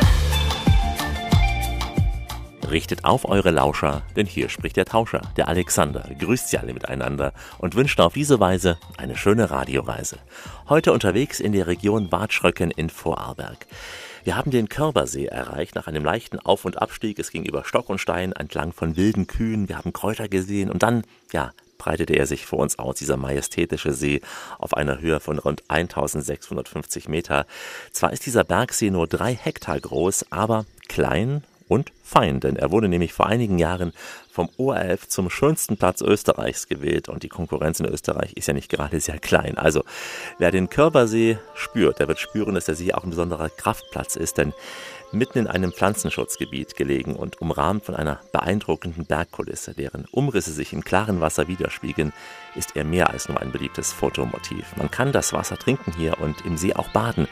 Richtet auf eure Lauscher, denn hier spricht der Tauscher, der Alexander, grüßt sie alle miteinander und wünscht auf diese Weise eine schöne Radioreise. Heute unterwegs in der Region Bad Schröcken in Vorarlberg. Wir haben den Körbersee erreicht nach einem leichten Auf- und Abstieg. Es ging über Stock und Stein entlang von wilden Kühen. Wir haben Kräuter gesehen und dann, ja, breitete er sich vor uns aus, dieser majestätische See auf einer Höhe von rund 1650 Meter. Zwar ist dieser Bergsee nur drei Hektar groß, aber klein und fein, denn er wurde nämlich vor einigen Jahren vom ORF zum schönsten Platz Österreichs gewählt und die Konkurrenz in Österreich ist ja nicht gerade sehr klein. Also wer den Körpersee spürt, der wird spüren, dass der See auch ein besonderer Kraftplatz ist, denn mitten in einem Pflanzenschutzgebiet gelegen und umrahmt von einer beeindruckenden Bergkulisse, deren Umrisse sich im klaren Wasser widerspiegeln, ist er mehr als nur ein beliebtes Fotomotiv. Man kann das Wasser trinken hier und im See auch baden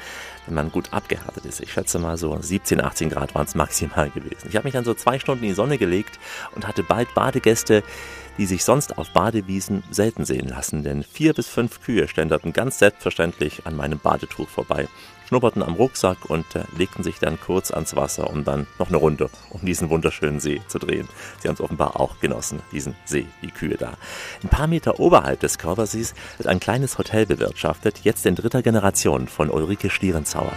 wenn man gut abgehärtet ist. Ich schätze mal so 17, 18 Grad waren es maximal gewesen. Ich habe mich dann so zwei Stunden in die Sonne gelegt und hatte bald Badegäste, die sich sonst auf Badewiesen selten sehen lassen, denn vier bis fünf Kühe ständerten ganz selbstverständlich an meinem Badetuch vorbei schnupperten am Rucksack und äh, legten sich dann kurz ans Wasser, um dann noch eine Runde um diesen wunderschönen See zu drehen. Sie haben es offenbar auch genossen, diesen See, die Kühe da. Ein paar Meter oberhalb des Körpersees wird ein kleines Hotel bewirtschaftet, jetzt in dritter Generation von Ulrike Stierenzauer.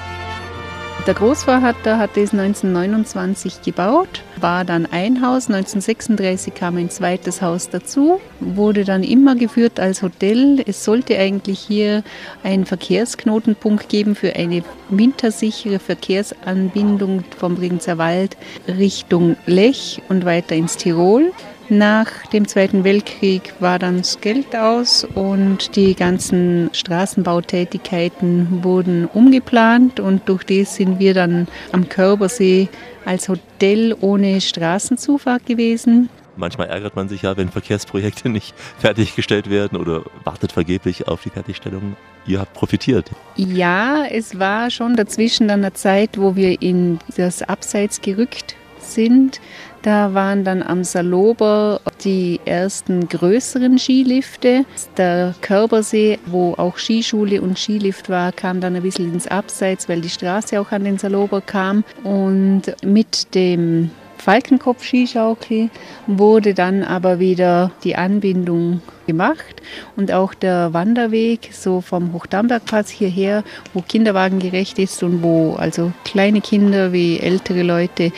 Der Großvater hat das 1929 gebaut, war dann ein Haus. 1936 kam ein zweites Haus dazu, wurde dann immer geführt als Hotel. Es sollte eigentlich hier einen Verkehrsknotenpunkt geben für eine wintersichere Verkehrsanbindung vom Bregenzer Wald Richtung Lech und weiter ins Tirol. Nach dem Zweiten Weltkrieg war dann das Geld aus und die ganzen Straßenbautätigkeiten wurden umgeplant und durch das sind wir dann am Körbersee als Hotel ohne Straßenzufahrt gewesen. Manchmal ärgert man sich ja, wenn Verkehrsprojekte nicht fertiggestellt werden oder wartet vergeblich auf die Fertigstellung. Ihr habt profitiert. Ja, es war schon dazwischen dann eine Zeit, wo wir in das Abseits gerückt sind. Da waren dann am Salober die ersten größeren Skilifte. Der Körbersee, wo auch Skischule und Skilift war, kam dann ein bisschen ins Abseits, weil die Straße auch an den Salober kam. Und mit dem Falkenkopf-Skischaukel wurde dann aber wieder die Anbindung gemacht und auch der Wanderweg so vom Hochdambergplatz hierher, wo kinderwagengerecht ist und wo also kleine Kinder wie ältere Leute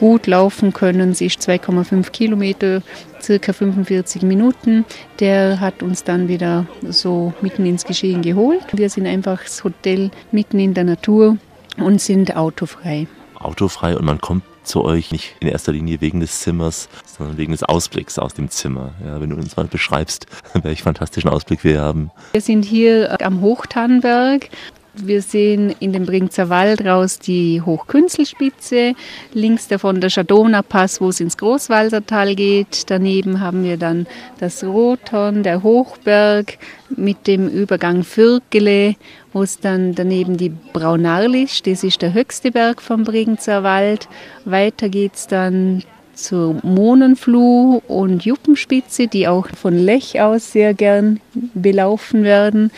gut laufen können. Ist 2,5 Kilometer, circa 45 Minuten. Der hat uns dann wieder so mitten ins Geschehen geholt. Wir sind einfach das Hotel mitten in der Natur und sind autofrei. Autofrei und man kommt zu euch, nicht in erster Linie wegen des Zimmers, sondern wegen des Ausblicks aus dem Zimmer. Ja, wenn du uns mal beschreibst, welch fantastischen Ausblick wir haben. Wir sind hier am Hochtannenberg. Wir sehen in dem Bringzer Wald raus die Hochkünzelspitze, links davon der Schadowner Pass, wo es ins Großwalsertal geht. Daneben haben wir dann das Rothorn, der Hochberg mit dem Übergang Fürkele, wo es dann daneben die Braunarlisch, das ist der höchste Berg vom Bringzer Wald. Weiter geht es dann zur Mohnenfluh und Juppenspitze, die auch von Lech aus sehr gern belaufen werden.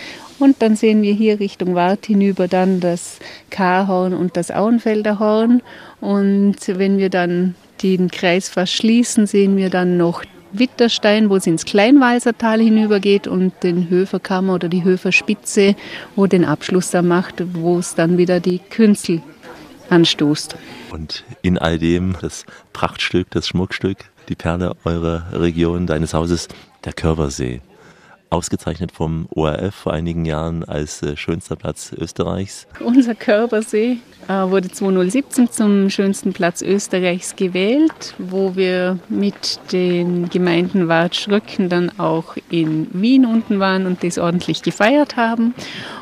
Und dann sehen wir hier Richtung Wart hinüber dann das Karhorn und das Auenfelder Horn. Und wenn wir dann den Kreis verschließen, sehen wir dann noch Witterstein, wo es ins Kleinwalsertal hinübergeht und den Höferkammer oder die Höferspitze, wo den Abschluss da macht, wo es dann wieder die Künzel anstoßt. Und in all dem das Prachtstück, das Schmuckstück, die Perle eurer Region, deines Hauses, der Körbersee ausgezeichnet vom ORF vor einigen Jahren als äh, schönster Platz Österreichs. Unser Körpersee äh, wurde 2017 zum schönsten Platz Österreichs gewählt, wo wir mit den Gemeinden Wartschröcken dann auch in Wien unten waren und das ordentlich gefeiert haben.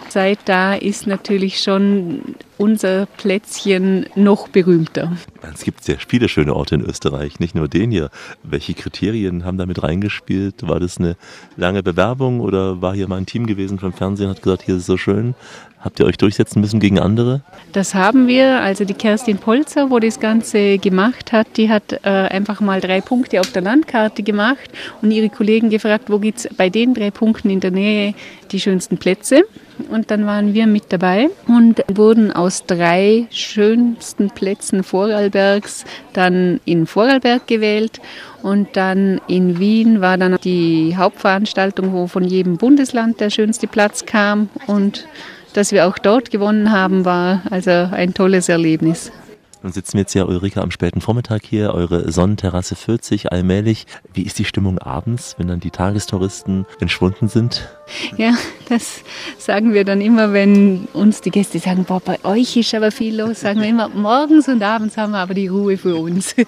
Seit da ist natürlich schon unser Plätzchen noch berühmter. Es gibt sehr viele schöne Orte in Österreich, nicht nur den hier. Welche Kriterien haben damit reingespielt? War das eine lange Bewerbung oder war hier mal ein Team gewesen vom Fernsehen und hat gesagt, hier ist es so schön? Habt ihr euch durchsetzen müssen gegen andere? Das haben wir. Also die Kerstin Polzer, wo das Ganze gemacht hat, die hat äh, einfach mal drei Punkte auf der Landkarte gemacht und ihre Kollegen gefragt, wo gibt es bei den drei Punkten in der Nähe die schönsten Plätze. Und dann waren wir mit dabei und wurden aus drei schönsten Plätzen Vorarlbergs dann in Vorarlberg gewählt. Und dann in Wien war dann die Hauptveranstaltung, wo von jedem Bundesland der schönste Platz kam. Und dass wir auch dort gewonnen haben, war also ein tolles Erlebnis. Nun sitzen wir jetzt ja, Ulrike, am späten Vormittag hier. Eure Sonnenterrasse füllt sich allmählich. Wie ist die Stimmung abends, wenn dann die Tagestouristen entschwunden sind? Ja, das sagen wir dann immer, wenn uns die Gäste sagen, boah, bei euch ist aber viel los, sagen wir immer, morgens und abends haben wir aber die Ruhe für uns.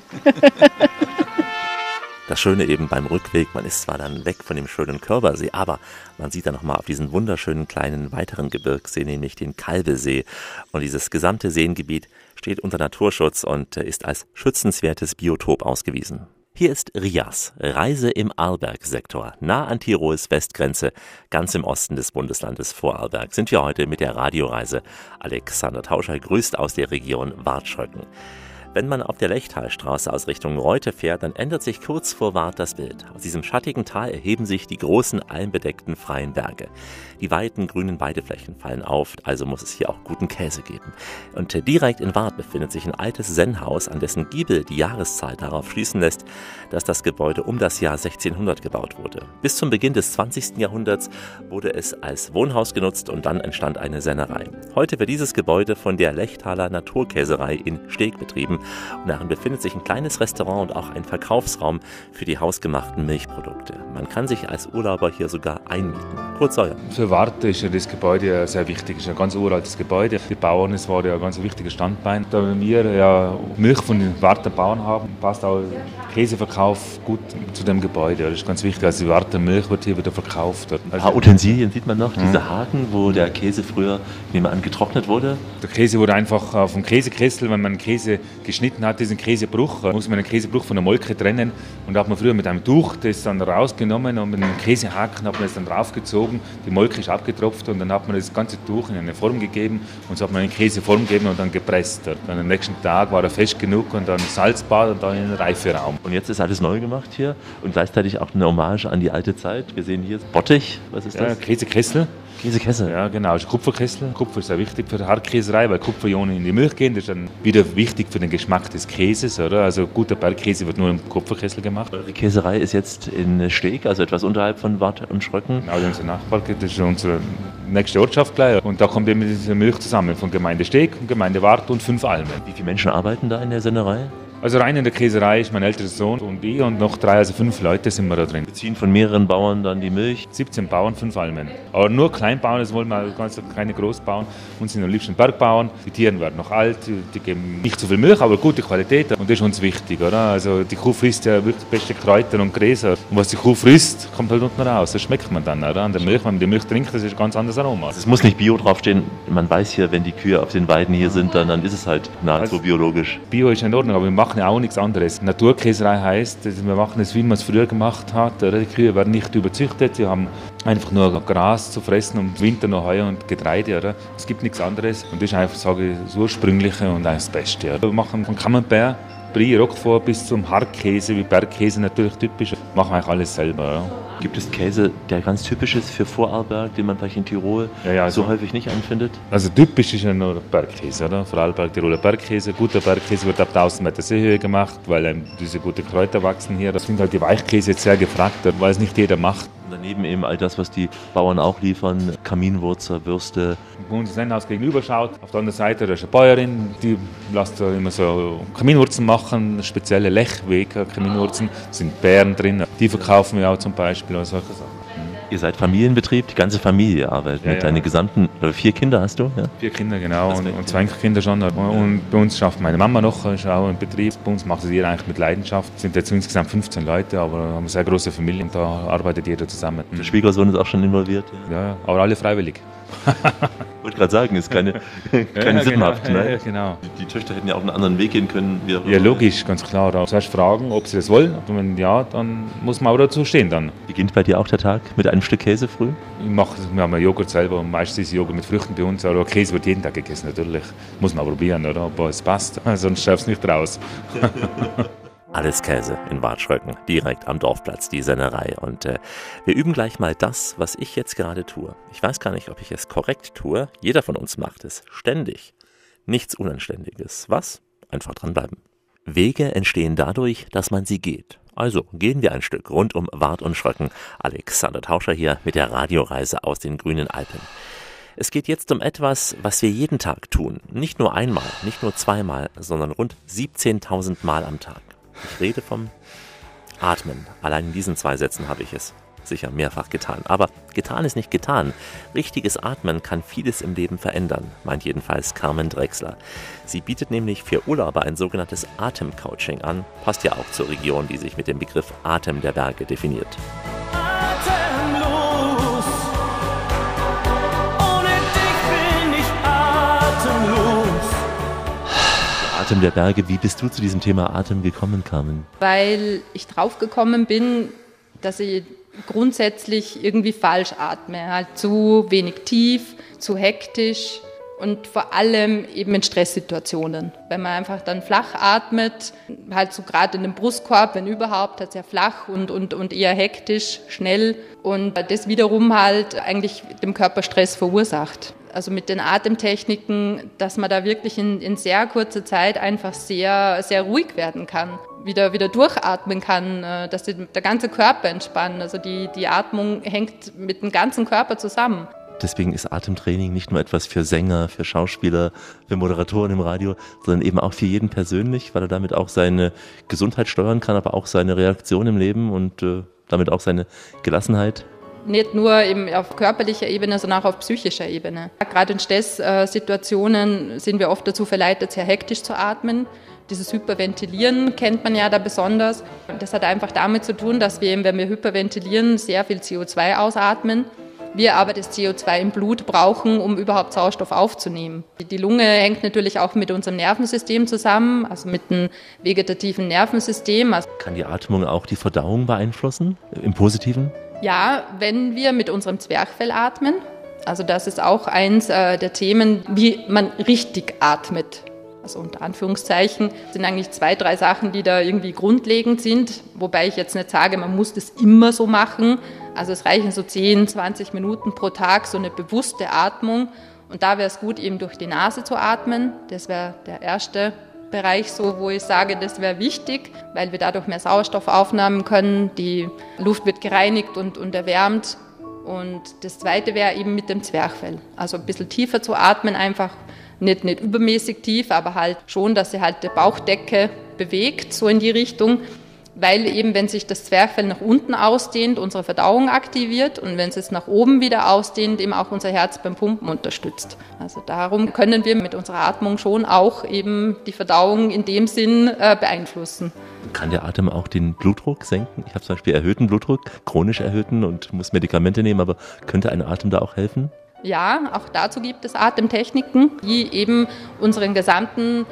Das Schöne eben beim Rückweg, man ist zwar dann weg von dem schönen Körbersee, aber man sieht dann nochmal auf diesen wunderschönen kleinen weiteren Gebirgssee, nämlich den Kalbesee. Und dieses gesamte Seengebiet steht unter Naturschutz und ist als schützenswertes Biotop ausgewiesen. Hier ist Rias, Reise im Arlberg-Sektor, nah an Tirols Westgrenze, ganz im Osten des Bundeslandes Vorarlberg. Sind wir heute mit der Radioreise. Alexander Tauscher grüßt aus der Region Wartschröcken. Wenn man auf der Lechtalstraße aus Richtung Reute fährt, dann ändert sich kurz vor Wart das Bild. Aus diesem schattigen Tal erheben sich die großen almbedeckten freien Berge. Die weiten grünen Weideflächen fallen auf, also muss es hier auch guten Käse geben. Und direkt in Wart befindet sich ein altes Zen-Haus, an dessen Giebel die Jahreszahl darauf schließen lässt, dass das Gebäude um das Jahr 1600 gebaut wurde. Bis zum Beginn des 20. Jahrhunderts wurde es als Wohnhaus genutzt und dann entstand eine Sennerei. Heute wird dieses Gebäude von der Lechtaler Naturkäserei in Steg betrieben und darin befindet sich ein kleines Restaurant und auch ein Verkaufsraum für die hausgemachten Milchprodukte. Man kann sich als Urlauber hier sogar einmieten. Kurz. Für Warte ist ja das Gebäude sehr wichtig. Es ist ein ganz uraltes Gebäude. Die Bauern, es war ja ein ganz wichtiges Standbein. Da wir ja Milch von den Warter Bauern haben, passt auch Käseverkauf gut zu dem Gebäude. Das ist ganz wichtig. Also die Warter Milch wird hier wieder verkauft. Also ein paar Utensilien sieht man noch, diese Haken, wo der Käse früher, nehmen wir an, getrocknet wurde. Der Käse wurde einfach auf dem Käsekessel, wenn man Käse geschnitten hat, diesen Käsebruch, muss man den Käsebruch von der Molke trennen. Und da hat man früher mit einem Tuch das dann rausgenommen und mit einem Käsehaken hat man es dann draufgezogen. Die Molke ist abgetropft und dann hat man das ganze Tuch in eine Form gegeben und so hat man den Käse Form gegeben und dann gepresst. Dann am nächsten Tag war er fest genug und dann Salzbad und dann in den Reiferaum. Und jetzt ist alles neu gemacht hier und gleichzeitig auch eine Hommage an die alte Zeit. Wir sehen hier Bottich, was ist Ja, das? Käsekessel. Käsekessel. Ja, genau, das ist Kupferkessel. Kupfer ist sehr wichtig für die Hartkäserei, weil Kupferionen in die Milch gehen. Das ist dann wieder wichtig für den Geschmack des Käses, oder? Also guter Bergkäse wird nur im Kupferkessel gemacht. Eure Käserei ist jetzt in Steg, also etwas unterhalb von Wart und Schröcken. Genau, das ist unser Nachbar, das ist unsere nächste Ortschaft gleich. Und da kommt eben diese Milch zusammen von Gemeinde Steg, Gemeinde Wart und fünf Almen. Wie viele Menschen arbeiten da in der Sennerei? Also rein in der Käserei ist mein älterer Sohn und ich und noch drei, also fünf Leute sind wir da drin. Beziehen von mehreren Bauern dann die Milch? 17 Bauern, fünf Almen. Aber nur Kleinbauern, das wollen wir ganz keine Großbauern. Uns sind am liebsten Bergbauern. Die Tiere werden noch alt, die geben nicht zu viel Milch, aber gute Qualität. Und das ist uns wichtig, oder? Also die Kuh frisst ja wirklich beste Kräuter und Gräser. Und was die Kuh frisst, kommt halt unten raus. Das schmeckt man dann, oder? An der Milch, wenn man die Milch trinkt, das ist ein ganz anderes Aroma. Also es muss nicht Bio draufstehen. Man weiß hier, wenn die Kühe auf den Weiden hier sind, dann, dann ist es halt nahezu Also- biologisch. Bio ist in Ordnung, aber wir machen ja auch nichts anderes. Naturkäserei heißt, wir machen es, wie man es früher gemacht hat. Die Kühe werden nicht überzüchtet, sie haben einfach nur Gras zu fressen und im Winter noch Heu und Getreide. Oder? Es gibt nichts anderes und das ist einfach, sage ich, das Ursprüngliche und das Beste. Oder? Wir machen von Camembert, Brie, Roquefort bis zum Hartkäse, wie Bergkäse natürlich typisch, machen wir eigentlich alles selber. Oder? Gibt es Käse, der ganz typisch ist für Vorarlberg, den man vielleicht in Tirol Ja, ja, so also- häufig nicht anfindet? Also typisch ist ja nur Bergkäse, oder? Vorarlberg, Tiroler Bergkäse. Guter Bergkäse wird ab 1000 Meter Seehöhe gemacht, weil ähm, diese guten Kräuter wachsen hier. Das sind halt die Weichkäse jetzt sehr gefragt, weil es nicht jeder macht. Daneben eben all das, was die Bauern auch liefern, Kaminwurzer, Würste. Wo uns das Sennhaus gegenüber schaut, auf der anderen Seite da ist eine Bäuerin, die lässt da immer so Kaminwurzen machen, spezielle Lechwege Kaminwurzen, da sind Beeren drin, die verkaufen wir auch zum Beispiel Sachen. Ihr seid Familienbetrieb, die ganze Familie arbeitet Ja, mit. ja. Deine gesamten, vier Kinder hast du? Ja? Vier Kinder, genau, und, und zwei Enkelkinder schon. Und bei uns schafft meine Mama noch, ist auch im Betrieb. Bei uns macht es jeder eigentlich mit Leidenschaft. Es sind jetzt insgesamt 15 Leute, aber wir haben eine sehr große Familie und da arbeitet jeder zusammen. Der Schwiegersohn ist auch schon involviert. Ja. Ja, aber alle freiwillig. Wollte gerade sagen, ist keine, keine ja, sinnhaft. Genau, ne? ja, genau. Die Töchter hätten ja auch einen anderen Weg gehen können. Ja, immer. logisch, ganz klar. Da zuerst fragen, ob sie das wollen. Und wenn ja, dann muss man auch dazu stehen dann. Beginnt bei dir auch der Tag mit einem Stück Käse früh? Ich mache, wir haben ja Joghurt selber und meistens ist Joghurt mit Früchten bei uns, aber Käse wird jeden Tag gegessen, natürlich. Muss man probieren, oder? Aber es passt, sonst schaffst du nicht raus. Alles Käse in Wartschröcken, direkt am Dorfplatz, die Sennerei. Und äh, wir üben gleich mal das, was ich jetzt gerade tue. Ich weiß gar nicht, ob ich es korrekt tue. Jeder von uns macht es ständig. Nichts Unanständiges. Was? Einfach dranbleiben. Wege entstehen dadurch, dass man sie geht. Also gehen wir ein Stück rund um Wart und Schröcken. Alexander Tauscher hier mit der Radioreise aus den grünen Alpen. Es geht jetzt um etwas, was wir jeden Tag tun. Nicht nur einmal, nicht nur zweimal, sondern rund 17.000 Mal am Tag. Ich rede vom Atmen. Allein in diesen zwei Sätzen habe ich es sicher mehrfach getan. Aber getan ist nicht getan. Richtiges Atmen kann vieles im Leben verändern, meint jedenfalls Carmen Drechsler. Sie bietet nämlich für Urlauber ein sogenanntes Atemcoaching an, passt ja auch zur Region, die sich mit dem Begriff Atem der Berge definiert. Atem der Berge, wie bist du zu diesem Thema Atem gekommen, Carmen? weil ich draufgekommen bin, dass ich grundsätzlich irgendwie falsch atme. Halt zu wenig tief, zu hektisch und vor allem eben in Stresssituationen. Wenn man einfach dann flach atmet, halt so gerade in dem Brustkorb, wenn überhaupt, halt sehr flach und, und, und eher hektisch, schnell und das wiederum halt eigentlich dem Körper Stress verursacht. Also mit den Atemtechniken, dass man da wirklich in, in sehr kurzer Zeit einfach sehr, sehr ruhig werden kann, wieder, wieder durchatmen kann, äh, dass die, der ganze Körper entspannt. Also die, die Atmung hängt mit dem ganzen Körper zusammen. Deswegen ist Atemtraining nicht nur etwas für Sänger, für Schauspieler, für Moderatoren im Radio, sondern eben auch für jeden persönlich, weil er damit auch seine Gesundheit steuern kann, aber auch seine Reaktion im Leben und äh, damit auch seine Gelassenheit. Nicht nur auf körperlicher Ebene, sondern auch auf psychischer Ebene. Gerade in Stresssituationen sind wir oft dazu verleitet, sehr hektisch zu atmen. Dieses Hyperventilieren kennt man ja da besonders. Das hat einfach damit zu tun, dass wir wenn wir hyperventilieren, sehr viel CO2 ausatmen. Wir aber das CO2 im Blut brauchen, um überhaupt Sauerstoff aufzunehmen. Die Lunge hängt natürlich auch mit unserem Nervensystem zusammen, also mit dem vegetativen Nervensystem. Also Kann die Atmung auch die Verdauung beeinflussen? Im Positiven? Ja, wenn wir mit unserem Zwerchfell atmen, also das ist auch eins äh, der Themen, wie man richtig atmet. Also unter Anführungszeichen sind eigentlich zwei, drei Sachen, die da irgendwie grundlegend sind, wobei ich jetzt nicht sage, man muss das immer so machen. Also es reichen so 10, 20 Minuten pro Tag, so eine bewusste Atmung. Und da wäre es gut, eben durch die Nase zu atmen. Das wäre der erste Bereich so, wo ich sage, das wäre wichtig, weil wir dadurch mehr Sauerstoff aufnehmen können. Die Luft wird gereinigt und, und erwärmt. Und das zweite wäre eben mit dem Zwerchfell. Also ein bisschen tiefer zu atmen, einfach nicht, nicht übermäßig tief, aber halt schon, dass sie halt die Bauchdecke bewegt, so in die Richtung, weil eben, wenn sich das Zwerchfell nach unten ausdehnt, unsere Verdauung aktiviert und wenn es jetzt nach oben wieder ausdehnt, eben auch unser Herz beim Pumpen unterstützt. Also darum können wir mit unserer Atmung schon auch eben die Verdauung in dem Sinn äh, beeinflussen. Kann der Atem auch den Blutdruck senken? Ich habe zum Beispiel erhöhten Blutdruck, chronisch erhöhten und muss Medikamente nehmen, aber könnte ein Atem da auch helfen? Ja, auch dazu gibt es Atemtechniken, die eben unseren gesamten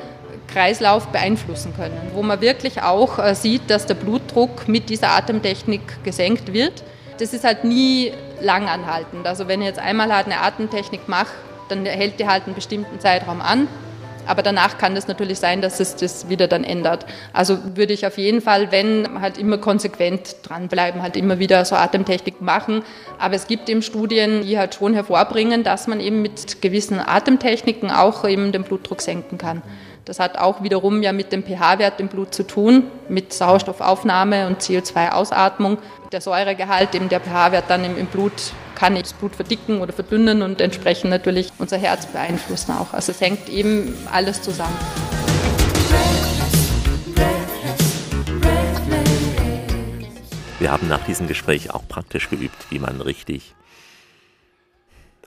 Kreislauf beeinflussen können, wo man wirklich auch äh, sieht, dass der Blutdruck mit dieser Atemtechnik gesenkt wird. Das ist halt nie lang anhaltend. Also wenn ich jetzt einmal halt eine Atemtechnik mache, dann hält die halt einen bestimmten Zeitraum an. Aber danach kann es natürlich sein, dass es das wieder dann ändert. Also würde ich auf jeden Fall, wenn, halt immer konsequent dranbleiben, halt immer wieder so Atemtechnik machen. Aber es gibt eben Studien, die halt schon hervorbringen, dass man eben mit gewissen Atemtechniken auch eben den Blutdruck senken kann. Das hat auch wiederum ja mit dem pH-Wert im Blut zu tun, mit Sauerstoffaufnahme und CO2-Ausatmung. Der Säuregehalt, eben der pH-Wert dann im, Blut, kann das Blut verdicken oder verdünnen und entsprechend natürlich unser Herz beeinflussen auch. Also es hängt eben alles zusammen. Wir haben nach diesem Gespräch auch praktisch geübt, wie man richtig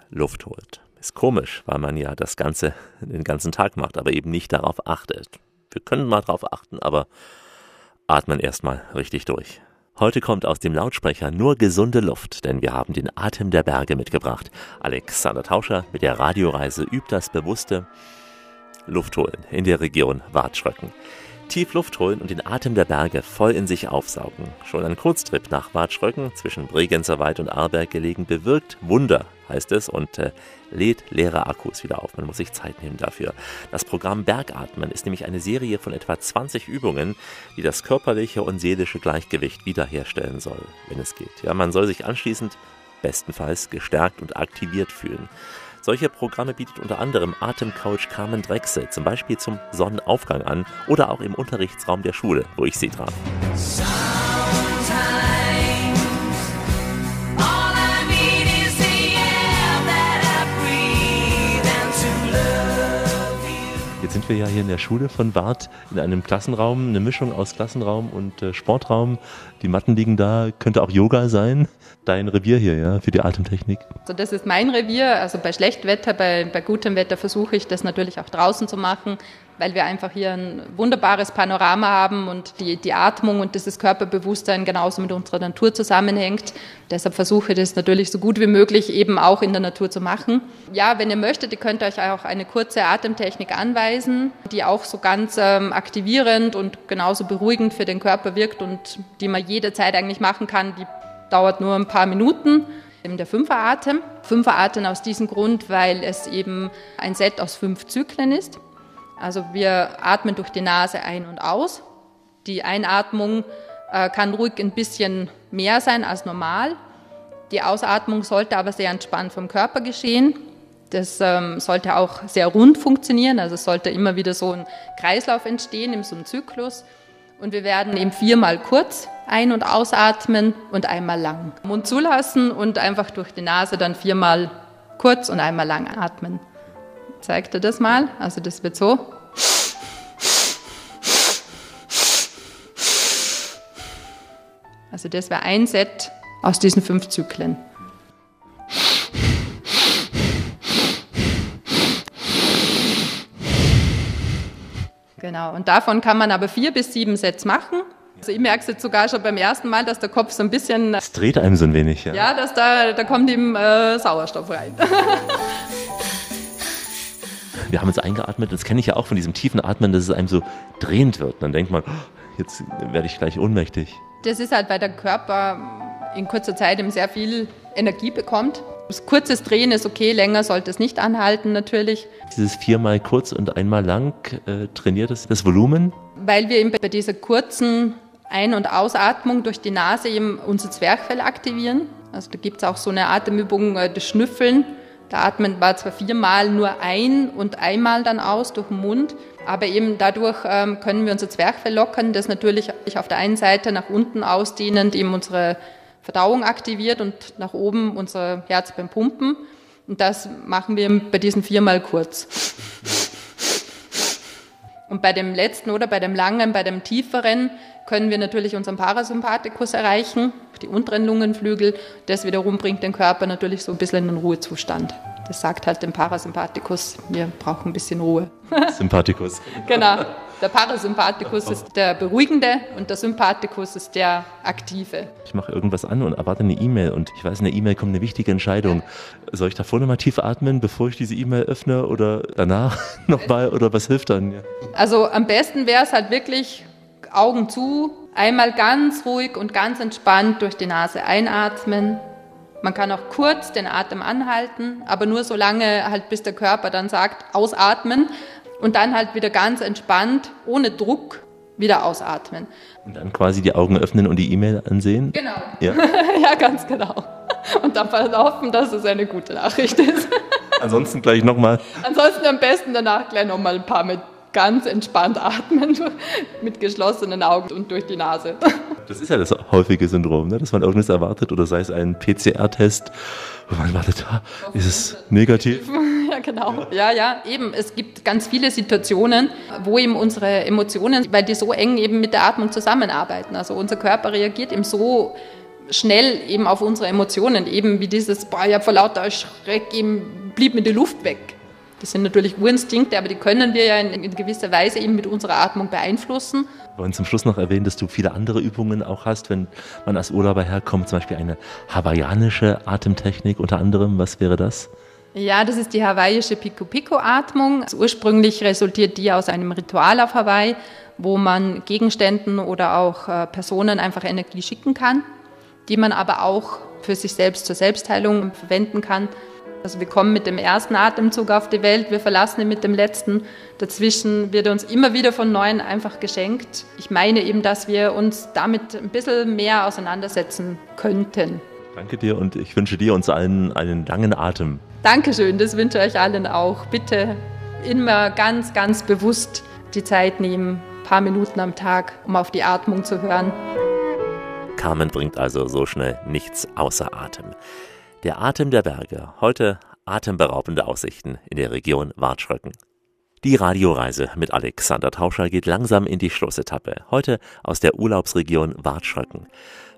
Luft holt. Ist komisch, weil man ja das Ganze den ganzen Tag macht, aber eben nicht darauf achtet. Wir können mal darauf achten, aber atmen erstmal richtig durch. Heute kommt aus dem Lautsprecher nur gesunde Luft, denn wir haben den Atem der Berge mitgebracht. Alexander Tauscher mit der Radioreise übt das bewusste Luftholen in der Region Wartschröcken. Tief Luft holen und den Atem der Berge voll in sich aufsaugen. Schon ein Kurztrip nach Wartschröcken, zwischen Bregenzer Wald und Arlberg gelegen, bewirkt Wunder, heißt es, und äh, lädt leere Akkus wieder auf. Man muss sich Zeit nehmen dafür. Das Programm Bergatmen ist nämlich eine Serie von etwa 20 Übungen, die das körperliche und seelische Gleichgewicht wiederherstellen soll, wenn es geht. Ja, man soll sich anschließend bestenfalls gestärkt und aktiviert fühlen. Solche Programme bietet unter anderem Atemcoach Carmen Drechsel, zum Beispiel zum Sonnenaufgang an oder auch im Unterrichtsraum der Schule, wo ich sie traf. Jetzt sind wir ja hier in der Schule von Wart in einem Klassenraum, eine Mischung aus Klassenraum und äh, Sportraum. Die Matten liegen da, könnte auch Yoga sein. Dein Revier hier, ja, für die Atemtechnik. Also das ist mein Revier. Also bei schlechtem Wetter, bei, bei gutem Wetter versuche ich das natürlich auch draußen zu machen weil wir einfach hier ein wunderbares Panorama haben und die, die Atmung und dieses Körperbewusstsein genauso mit unserer Natur zusammenhängt. Deshalb versuche ich das natürlich so gut wie möglich eben auch in der Natur zu machen. Ja, wenn ihr möchtet, ihr könnt euch auch eine kurze Atemtechnik anweisen, die auch so ganz ähm, aktivierend und genauso beruhigend für den Körper wirkt und die man jederzeit eigentlich machen kann. Die dauert nur ein paar Minuten eben der Fünferatem. Fünferatem aus diesem Grund, weil es eben ein Set aus fünf Zyklen ist. Also wir atmen durch die Nase ein und aus. Die Einatmung äh, kann ruhig ein bisschen mehr sein als normal. Die Ausatmung sollte aber sehr entspannt vom Körper geschehen. Das ähm, sollte auch sehr rund funktionieren, also es sollte immer wieder so ein Kreislauf entstehen in so einem Zyklus. Und wir werden eben viermal kurz ein- und ausatmen und einmal lang. Mund zulassen und einfach durch die Nase dann viermal kurz und einmal lang atmen. Zeigt er das mal? Also das wird so. Also das wäre ein Set aus diesen fünf Zyklen. Genau, und davon kann man aber vier bis sieben Sets machen. Also ich merke es jetzt sogar schon beim ersten Mal, dass der Kopf so ein bisschen... Es dreht einem so ein wenig, ja. Ja, dass da, da kommt ihm äh, Sauerstoff rein. Wir haben uns eingeatmet, das kenne ich ja auch von diesem tiefen Atmen, dass es einem so drehend wird. Dann denkt man, oh, jetzt werde ich gleich ohnmächtig. Das ist halt, weil der Körper in kurzer Zeit eben sehr viel Energie bekommt. Das kurzes Drehen ist okay, länger sollte es nicht anhalten natürlich. Dieses viermal kurz und einmal lang äh, trainiert es das Volumen? Weil wir eben bei dieser kurzen Ein- und Ausatmung durch die Nase eben unser Zwerchfell aktivieren. Also da gibt es auch so eine Atemübung, äh, das Schnüffeln. Da atmet man zwar viermal nur ein und einmal dann aus durch den Mund, aber eben dadurch ähm, können wir unser Zwerchfell lockern, das natürlich auf der einen Seite nach unten ausdehnend eben unsere Verdauung aktiviert und nach oben unser Herz beim Pumpen. Und das machen wir bei diesen viermal kurz. Und bei dem letzten oder bei dem langen, bei dem tieferen können wir natürlich unseren Parasympathikus erreichen, die unteren Lungenflügel. Das wiederum bringt den Körper natürlich so ein bisschen in den Ruhezustand. Das sagt halt dem Parasympathikus, wir brauchen ein bisschen Ruhe. Sympathikus. genau. Der Parasympathikus ist der beruhigende und der Sympathikus ist der aktive. Ich mache irgendwas an und erwarte eine E-Mail und ich weiß, in der E-Mail kommt eine wichtige Entscheidung. Soll ich davor nochmal tief atmen, bevor ich diese E-Mail öffne oder danach nochmal oder was hilft dann? Also am besten wäre es halt wirklich Augen zu, einmal ganz ruhig und ganz entspannt durch die Nase einatmen. Man kann auch kurz den Atem anhalten, aber nur so lange halt, bis der Körper dann sagt, ausatmen und dann halt wieder ganz entspannt, ohne Druck, wieder ausatmen. Und dann quasi die Augen öffnen und die E-Mail ansehen? Genau. Ja. ja, ganz genau. Und dann hoffen, dass es eine gute Nachricht ist. Ansonsten gleich nochmal. Ansonsten am besten danach gleich nochmal ein paar mit ganz entspannt atmen, mit geschlossenen Augen und durch die Nase. Das ist ja das häufige Syndrom, ne? dass man irgendwas erwartet oder sei es ein PCR-Test, wo man wartet, ist es negativ? Ja, genau. Ja, ja, eben. Es gibt ganz viele Situationen, wo eben unsere Emotionen, weil die so eng eben mit der Atmung zusammenarbeiten. Also unser Körper reagiert eben so schnell eben auf unsere Emotionen, eben wie dieses, boah, ich habe vor lauter Schreck eben blieb mir die Luft weg. Das sind natürlich Urinstinkte, aber die können wir ja in, in, gewisser Weise eben mit unserer Atmung beeinflussen. Wir wollen zum Schluss noch erwähnen, dass du viele andere Übungen auch hast, wenn man als Urlauber herkommt, zum Beispiel eine hawaiianische Atemtechnik unter anderem. Was wäre das? Ja, das ist die hawaiische Pico-Pico-Atmung. Also ursprünglich resultiert die aus einem Ritual auf Hawaii, wo man Gegenständen oder auch äh, Personen einfach Energie schicken kann, die man aber auch für sich selbst zur Selbstheilung verwenden kann. Also wir kommen mit dem ersten Atemzug auf die Welt, wir verlassen ihn mit dem letzten. Dazwischen wird uns immer wieder von Neuem einfach geschenkt. Ich meine eben, dass wir uns damit ein bisschen mehr auseinandersetzen könnten. Danke dir und ich wünsche dir uns allen einen langen Atem. Dankeschön, das wünsche ich euch allen auch. Bitte immer ganz, ganz bewusst die Zeit nehmen, ein paar Minuten am Tag, um auf die Atmung zu hören. Carmen bringt also so schnell nichts außer Atem. Der Atem der Berge. Heute atemberaubende Aussichten in der Region Wartschröcken. Die Radioreise mit Alexander Tauscher geht langsam in die Schlussetappe. Heute aus der Urlaubsregion Wartschröcken.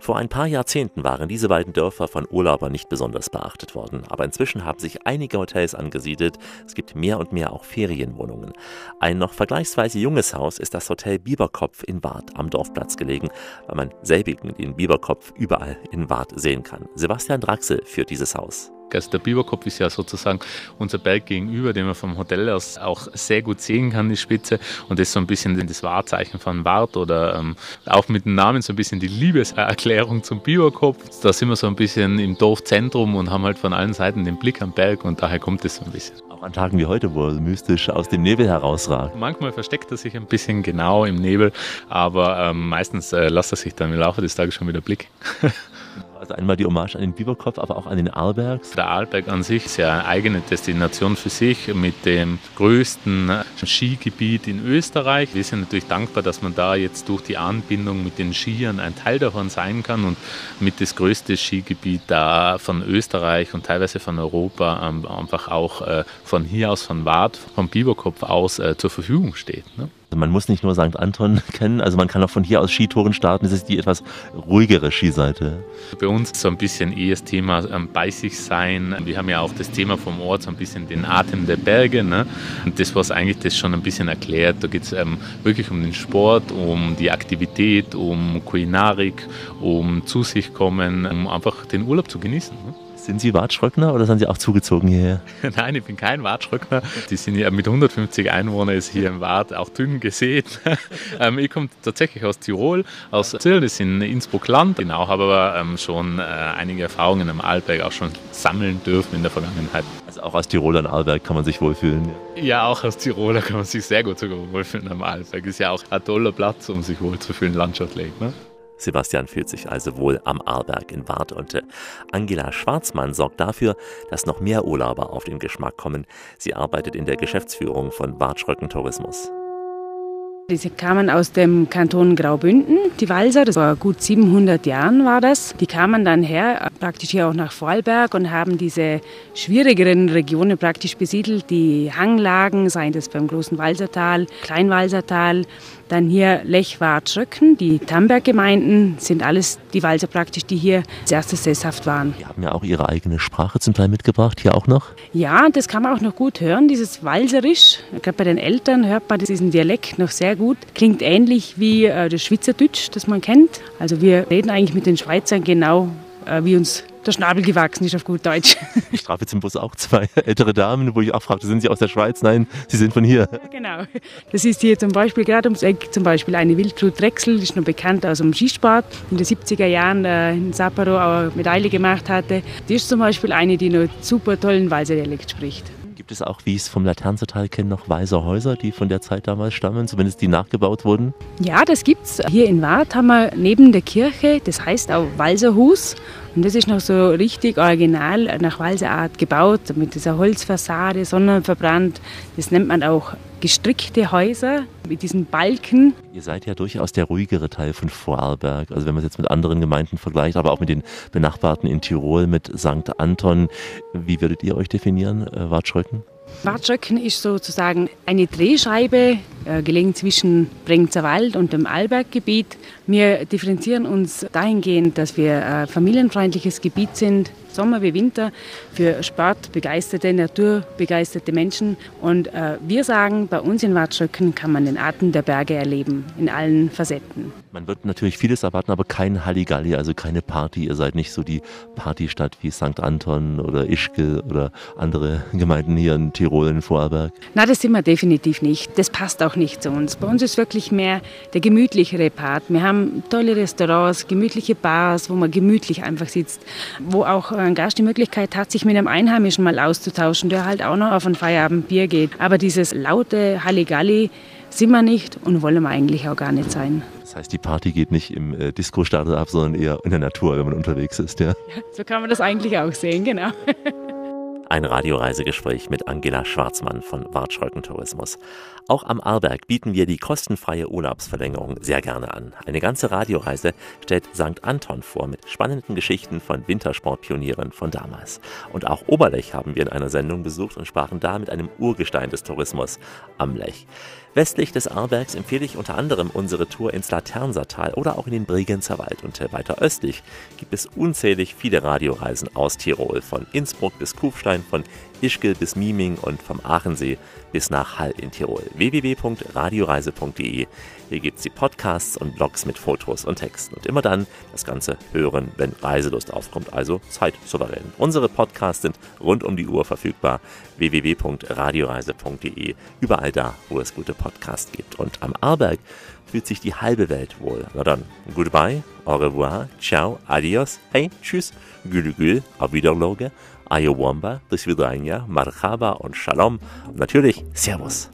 Vor ein paar Jahrzehnten waren diese beiden Dörfer von Urlaubern nicht besonders beachtet worden, aber inzwischen haben sich einige Hotels angesiedelt. Es gibt mehr und mehr auch Ferienwohnungen. Ein noch vergleichsweise junges Haus ist das Hotel Bieberkopf in Wart am Dorfplatz gelegen, weil man selbigen den Bieberkopf überall in Wart sehen kann. Sebastian Draxel führt dieses Haus. Also der Biberkopf ist ja sozusagen unser Berg gegenüber, den man vom Hotel aus auch sehr gut sehen kann, die Spitze. Und das ist so ein bisschen das Wahrzeichen von Wart oder ähm, auch mit dem Namen so ein bisschen die Liebeserklärung zum Biberkopf. Da sind wir so ein bisschen im Dorfzentrum und haben halt von allen Seiten den Blick am Berg und daher kommt es so ein bisschen. Auch an Tagen wie heute, wo er mystisch aus dem Nebel herausragt. Manchmal versteckt er sich ein bisschen genau im Nebel, aber ähm, meistens äh, lässt er sich dann im Laufe des Tages schon wieder Blick. Also einmal die Hommage an den Biberkopf, aber auch an den Arlberg. Der Arlberg an sich ist ja eine eigene Destination für sich mit dem größten Skigebiet in Österreich. Wir sind natürlich dankbar, dass man da jetzt durch die Anbindung mit den Skiern ein Teil davon sein kann und mit das größte Skigebiet da von Österreich und teilweise von Europa ähm, einfach auch äh, von hier aus, von Wart, vom Biberkopf aus äh, zur Verfügung steht. Ne? Also man muss nicht nur St. Anton kennen, also man kann auch von hier aus Skitouren starten. Das ist die etwas ruhigere Skiseite. Bei uns so ein bisschen eher das Thema ähm, bei sich sein. Wir haben ja auch das Thema vom Ort, so ein bisschen den Atem der Berge. Ne? Und das, was eigentlich das schon ein bisschen erklärt, da geht es ähm, wirklich um den Sport, um die Aktivität, um Kulinarik, um zu sich kommen, um einfach den Urlaub zu genießen. Ne? Sind Sie Wartschröckner oder sind Sie auch zugezogen hierher? Nein, ich bin kein Wartschröckner. Die sind ja mit 150 Einwohnern ist hier im Wart auch dünn gesät. ähm, ich komme tatsächlich aus Tirol, aus Zell, das in Innsbruck-Land. Genau, habe aber ähm, schon äh, einige Erfahrungen am Arlberg auch schon sammeln dürfen in der Vergangenheit. Also auch als Tiroler in Arlberg kann man sich wohlfühlen. Ja, auch als Tiroler kann man sich sehr gut sogar wohlfühlen am Arlberg. Ist ja auch ein toller Platz, um sich wohlzufühlen, landschaftlich. Ne? Sebastian fühlt sich also wohl am Arlberg in Wart und äh, Angela Schwarzmann sorgt dafür, dass noch mehr Urlauber auf den Geschmack kommen. Sie arbeitet in der Geschäftsführung von Wartschröcken Tourismus. Diese kamen aus dem Kanton Graubünden, die Walser, das war gut 700 Jahren war das. Die kamen dann her, praktisch hier auch nach Vorarlberg und haben diese schwierigeren Regionen praktisch besiedelt, die Hanglagen, seien das beim großen Walsertal, Kleinwalsertal, dann hier Lech, Wart, Schröcken, die Tamberg-Gemeinden sind alles die Walser praktisch, die hier als erstes sesshaft waren. Die haben ja auch ihre eigene Sprache zum Teil mitgebracht, hier auch noch. Ja, das kann man auch noch gut hören, dieses Walserisch. Gerade bei den Eltern hört man diesen Dialekt noch sehr gut. Klingt ähnlich wie äh, das Schweizerdeutsch, das man kennt. Also wir reden eigentlich mit den Schweizern genau, äh, wie uns der Schnabel gewachsen ist auf gut Deutsch. Ich traf jetzt im Bus auch zwei ältere Damen, wo ich auch fragte, sind Sie aus der Schweiz? Nein, Sie sind von hier. Genau. Das ist hier zum Beispiel gerade ums Eck zum Beispiel eine Wildbrut Drechsel, die ist noch bekannt aus dem Skisport. In den 70er Jahren äh, in Sapporo auch eine Medaille gemacht hatte. Die ist zum Beispiel eine, die noch super tollen Walser Dialekt spricht. Gibt es auch, wie ich es vom Laternsetal kenne, noch weiße Häuser, die von der Zeit damals stammen, zumindest die nachgebaut wurden? Ja, das gibt's. Hier in Wart haben wir neben der Kirche, das heißt auch Walserhus. Und das ist noch so richtig original nach Walserart gebaut, mit dieser Holzfassade, sonnenverbrannt. Das nennt man auch gestrickte Häuser mit diesen Balken. Ihr seid ja durchaus der ruhigere Teil von Vorarlberg. Also wenn man es jetzt mit anderen Gemeinden vergleicht, aber auch mit den benachbarten in Tirol, mit St. Anton. Wie würdet ihr euch definieren, äh, Wartschröcken? Wartschöcken ist sozusagen eine Drehscheibe, äh, gelegen zwischen Brengzer Wald und dem Arlberggebiet. Wir differenzieren uns dahingehend, dass wir ein familienfreundliches Gebiet sind, Sommer wie Winter, für sportbegeisterte, naturbegeisterte Menschen. Und äh, wir sagen, bei uns in Wartschöcken kann man den Atem der Berge erleben, in allen Facetten. Man wird natürlich vieles erwarten, aber kein Halligalli, also keine Party. Ihr seid nicht so die Partystadt wie St. Anton oder Ischgl oder andere Gemeinden hier in Tirol, in Vorarlberg. Na, das sind wir definitiv nicht. Das passt auch nicht zu uns. Bei uns ist wirklich mehr der gemütlichere Part. Wir haben tolle Restaurants, gemütliche Bars, wo man gemütlich einfach sitzt, wo auch ein Gast die Möglichkeit hat, sich mit einem Einheimischen mal auszutauschen, der halt auch noch auf ein Feierabendbier geht. Aber dieses laute Halligalli sind wir nicht und wollen wir eigentlich auch gar nicht sein. Das heißt, die Party geht nicht im äh, Disco-Stadel ab, sondern eher in der Natur, wenn man unterwegs ist, ja? Ja, so kann man das eigentlich auch sehen, genau. Ein Radioreisegespräch mit Angela Schwarzmann von Wartschröcken Tourismus. Auch am Arlberg bieten wir die kostenfreie Urlaubsverlängerung sehr gerne an. Eine ganze Radioreise stellt St. Anton vor mit spannenden Geschichten von Wintersportpionieren von damals. Und auch Oberlech haben wir in einer Sendung besucht und sprachen da mit einem Urgestein des Tourismus am Lech. Westlich des Arlbergs empfehle ich unter anderem unsere Tour ins Laternsertal oder auch in den Bregenzer Wald. Und weiter östlich gibt es unzählig viele Radioreisen aus Tirol, von Innsbruck bis Kufstein, von Ischgl bis Mieming und vom Aachensee bis nach Hall in Tirol. www.radioreise.de. Hier gibt es die Podcasts und Blogs mit Fotos und Texten. Und immer dann das Ganze hören, wenn Reiselust aufkommt, also zeitsouverän. Unsere Podcasts sind rund um die Uhr verfügbar. www.radioreise.de. Überall da, wo es gute Podcasts gibt. Und am Arlberg fühlt sich die halbe Welt wohl. Na dann, goodbye, au revoir, ciao, adios, hey, tschüss, gül gül, auf Wiederloge, Ayowamba, до свидания, Marhaba und Shalom. Und natürlich Servus.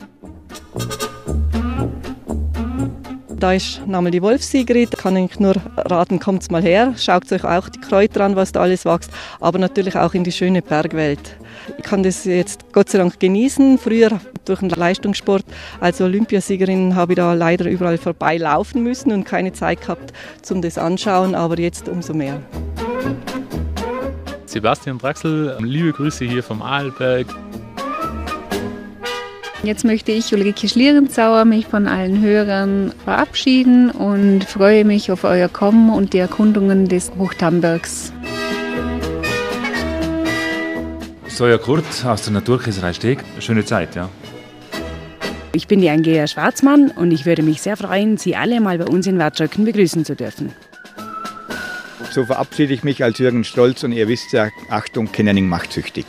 Da ist nochmal die Wolfssigrid. Kann ich nur raten, kommt mal her. Schaut euch auch die Kräuter an, was da alles wächst. Aber natürlich auch in die schöne Bergwelt. Ich kann das jetzt Gott sei Dank genießen. Früher durch den Leistungssport als Olympiasiegerin habe ich da leider überall vorbeilaufen müssen und keine Zeit gehabt zum das anschauen. Aber jetzt umso mehr. Sebastian Draxel, liebe Grüße hier vom Arlberg. Jetzt möchte ich, Ulrike Schlierenzauer, mich von allen Hörern verabschieden und freue mich auf euer Kommen und die Erkundungen des Hochtambergs. Soja Kurt aus der Naturkäserei Steg. Schöne Zeit, ja. Ich bin die Angela Schwarzmann und ich würde mich sehr freuen, Sie alle mal bei uns in Wartschöcken begrüßen zu dürfen. So verabschiede ich mich als Jürgen Stolz und ihr wisst ja, Achtung, Kennerning macht süchtig.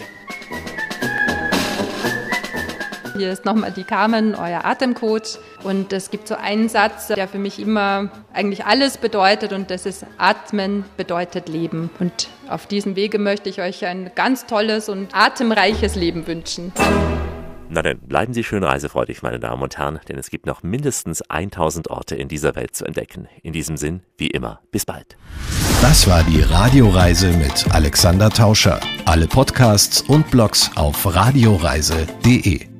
Hier ist nochmal die Carmen, euer Atemcoach. Und es gibt so einen Satz, der für mich immer eigentlich alles bedeutet und das ist Atmen bedeutet Leben. Und auf diesem Wege möchte ich euch ein ganz tolles und atemreiches Leben wünschen. Na dann, bleiben Sie schön reisefreudig, meine Damen und Herren, denn es gibt noch mindestens 1000 Orte in dieser Welt zu entdecken. In diesem Sinn, wie immer, bis bald. Das war die Radioreise mit Alexander Tauscher. Alle Podcasts und Blogs auf radioreise.de.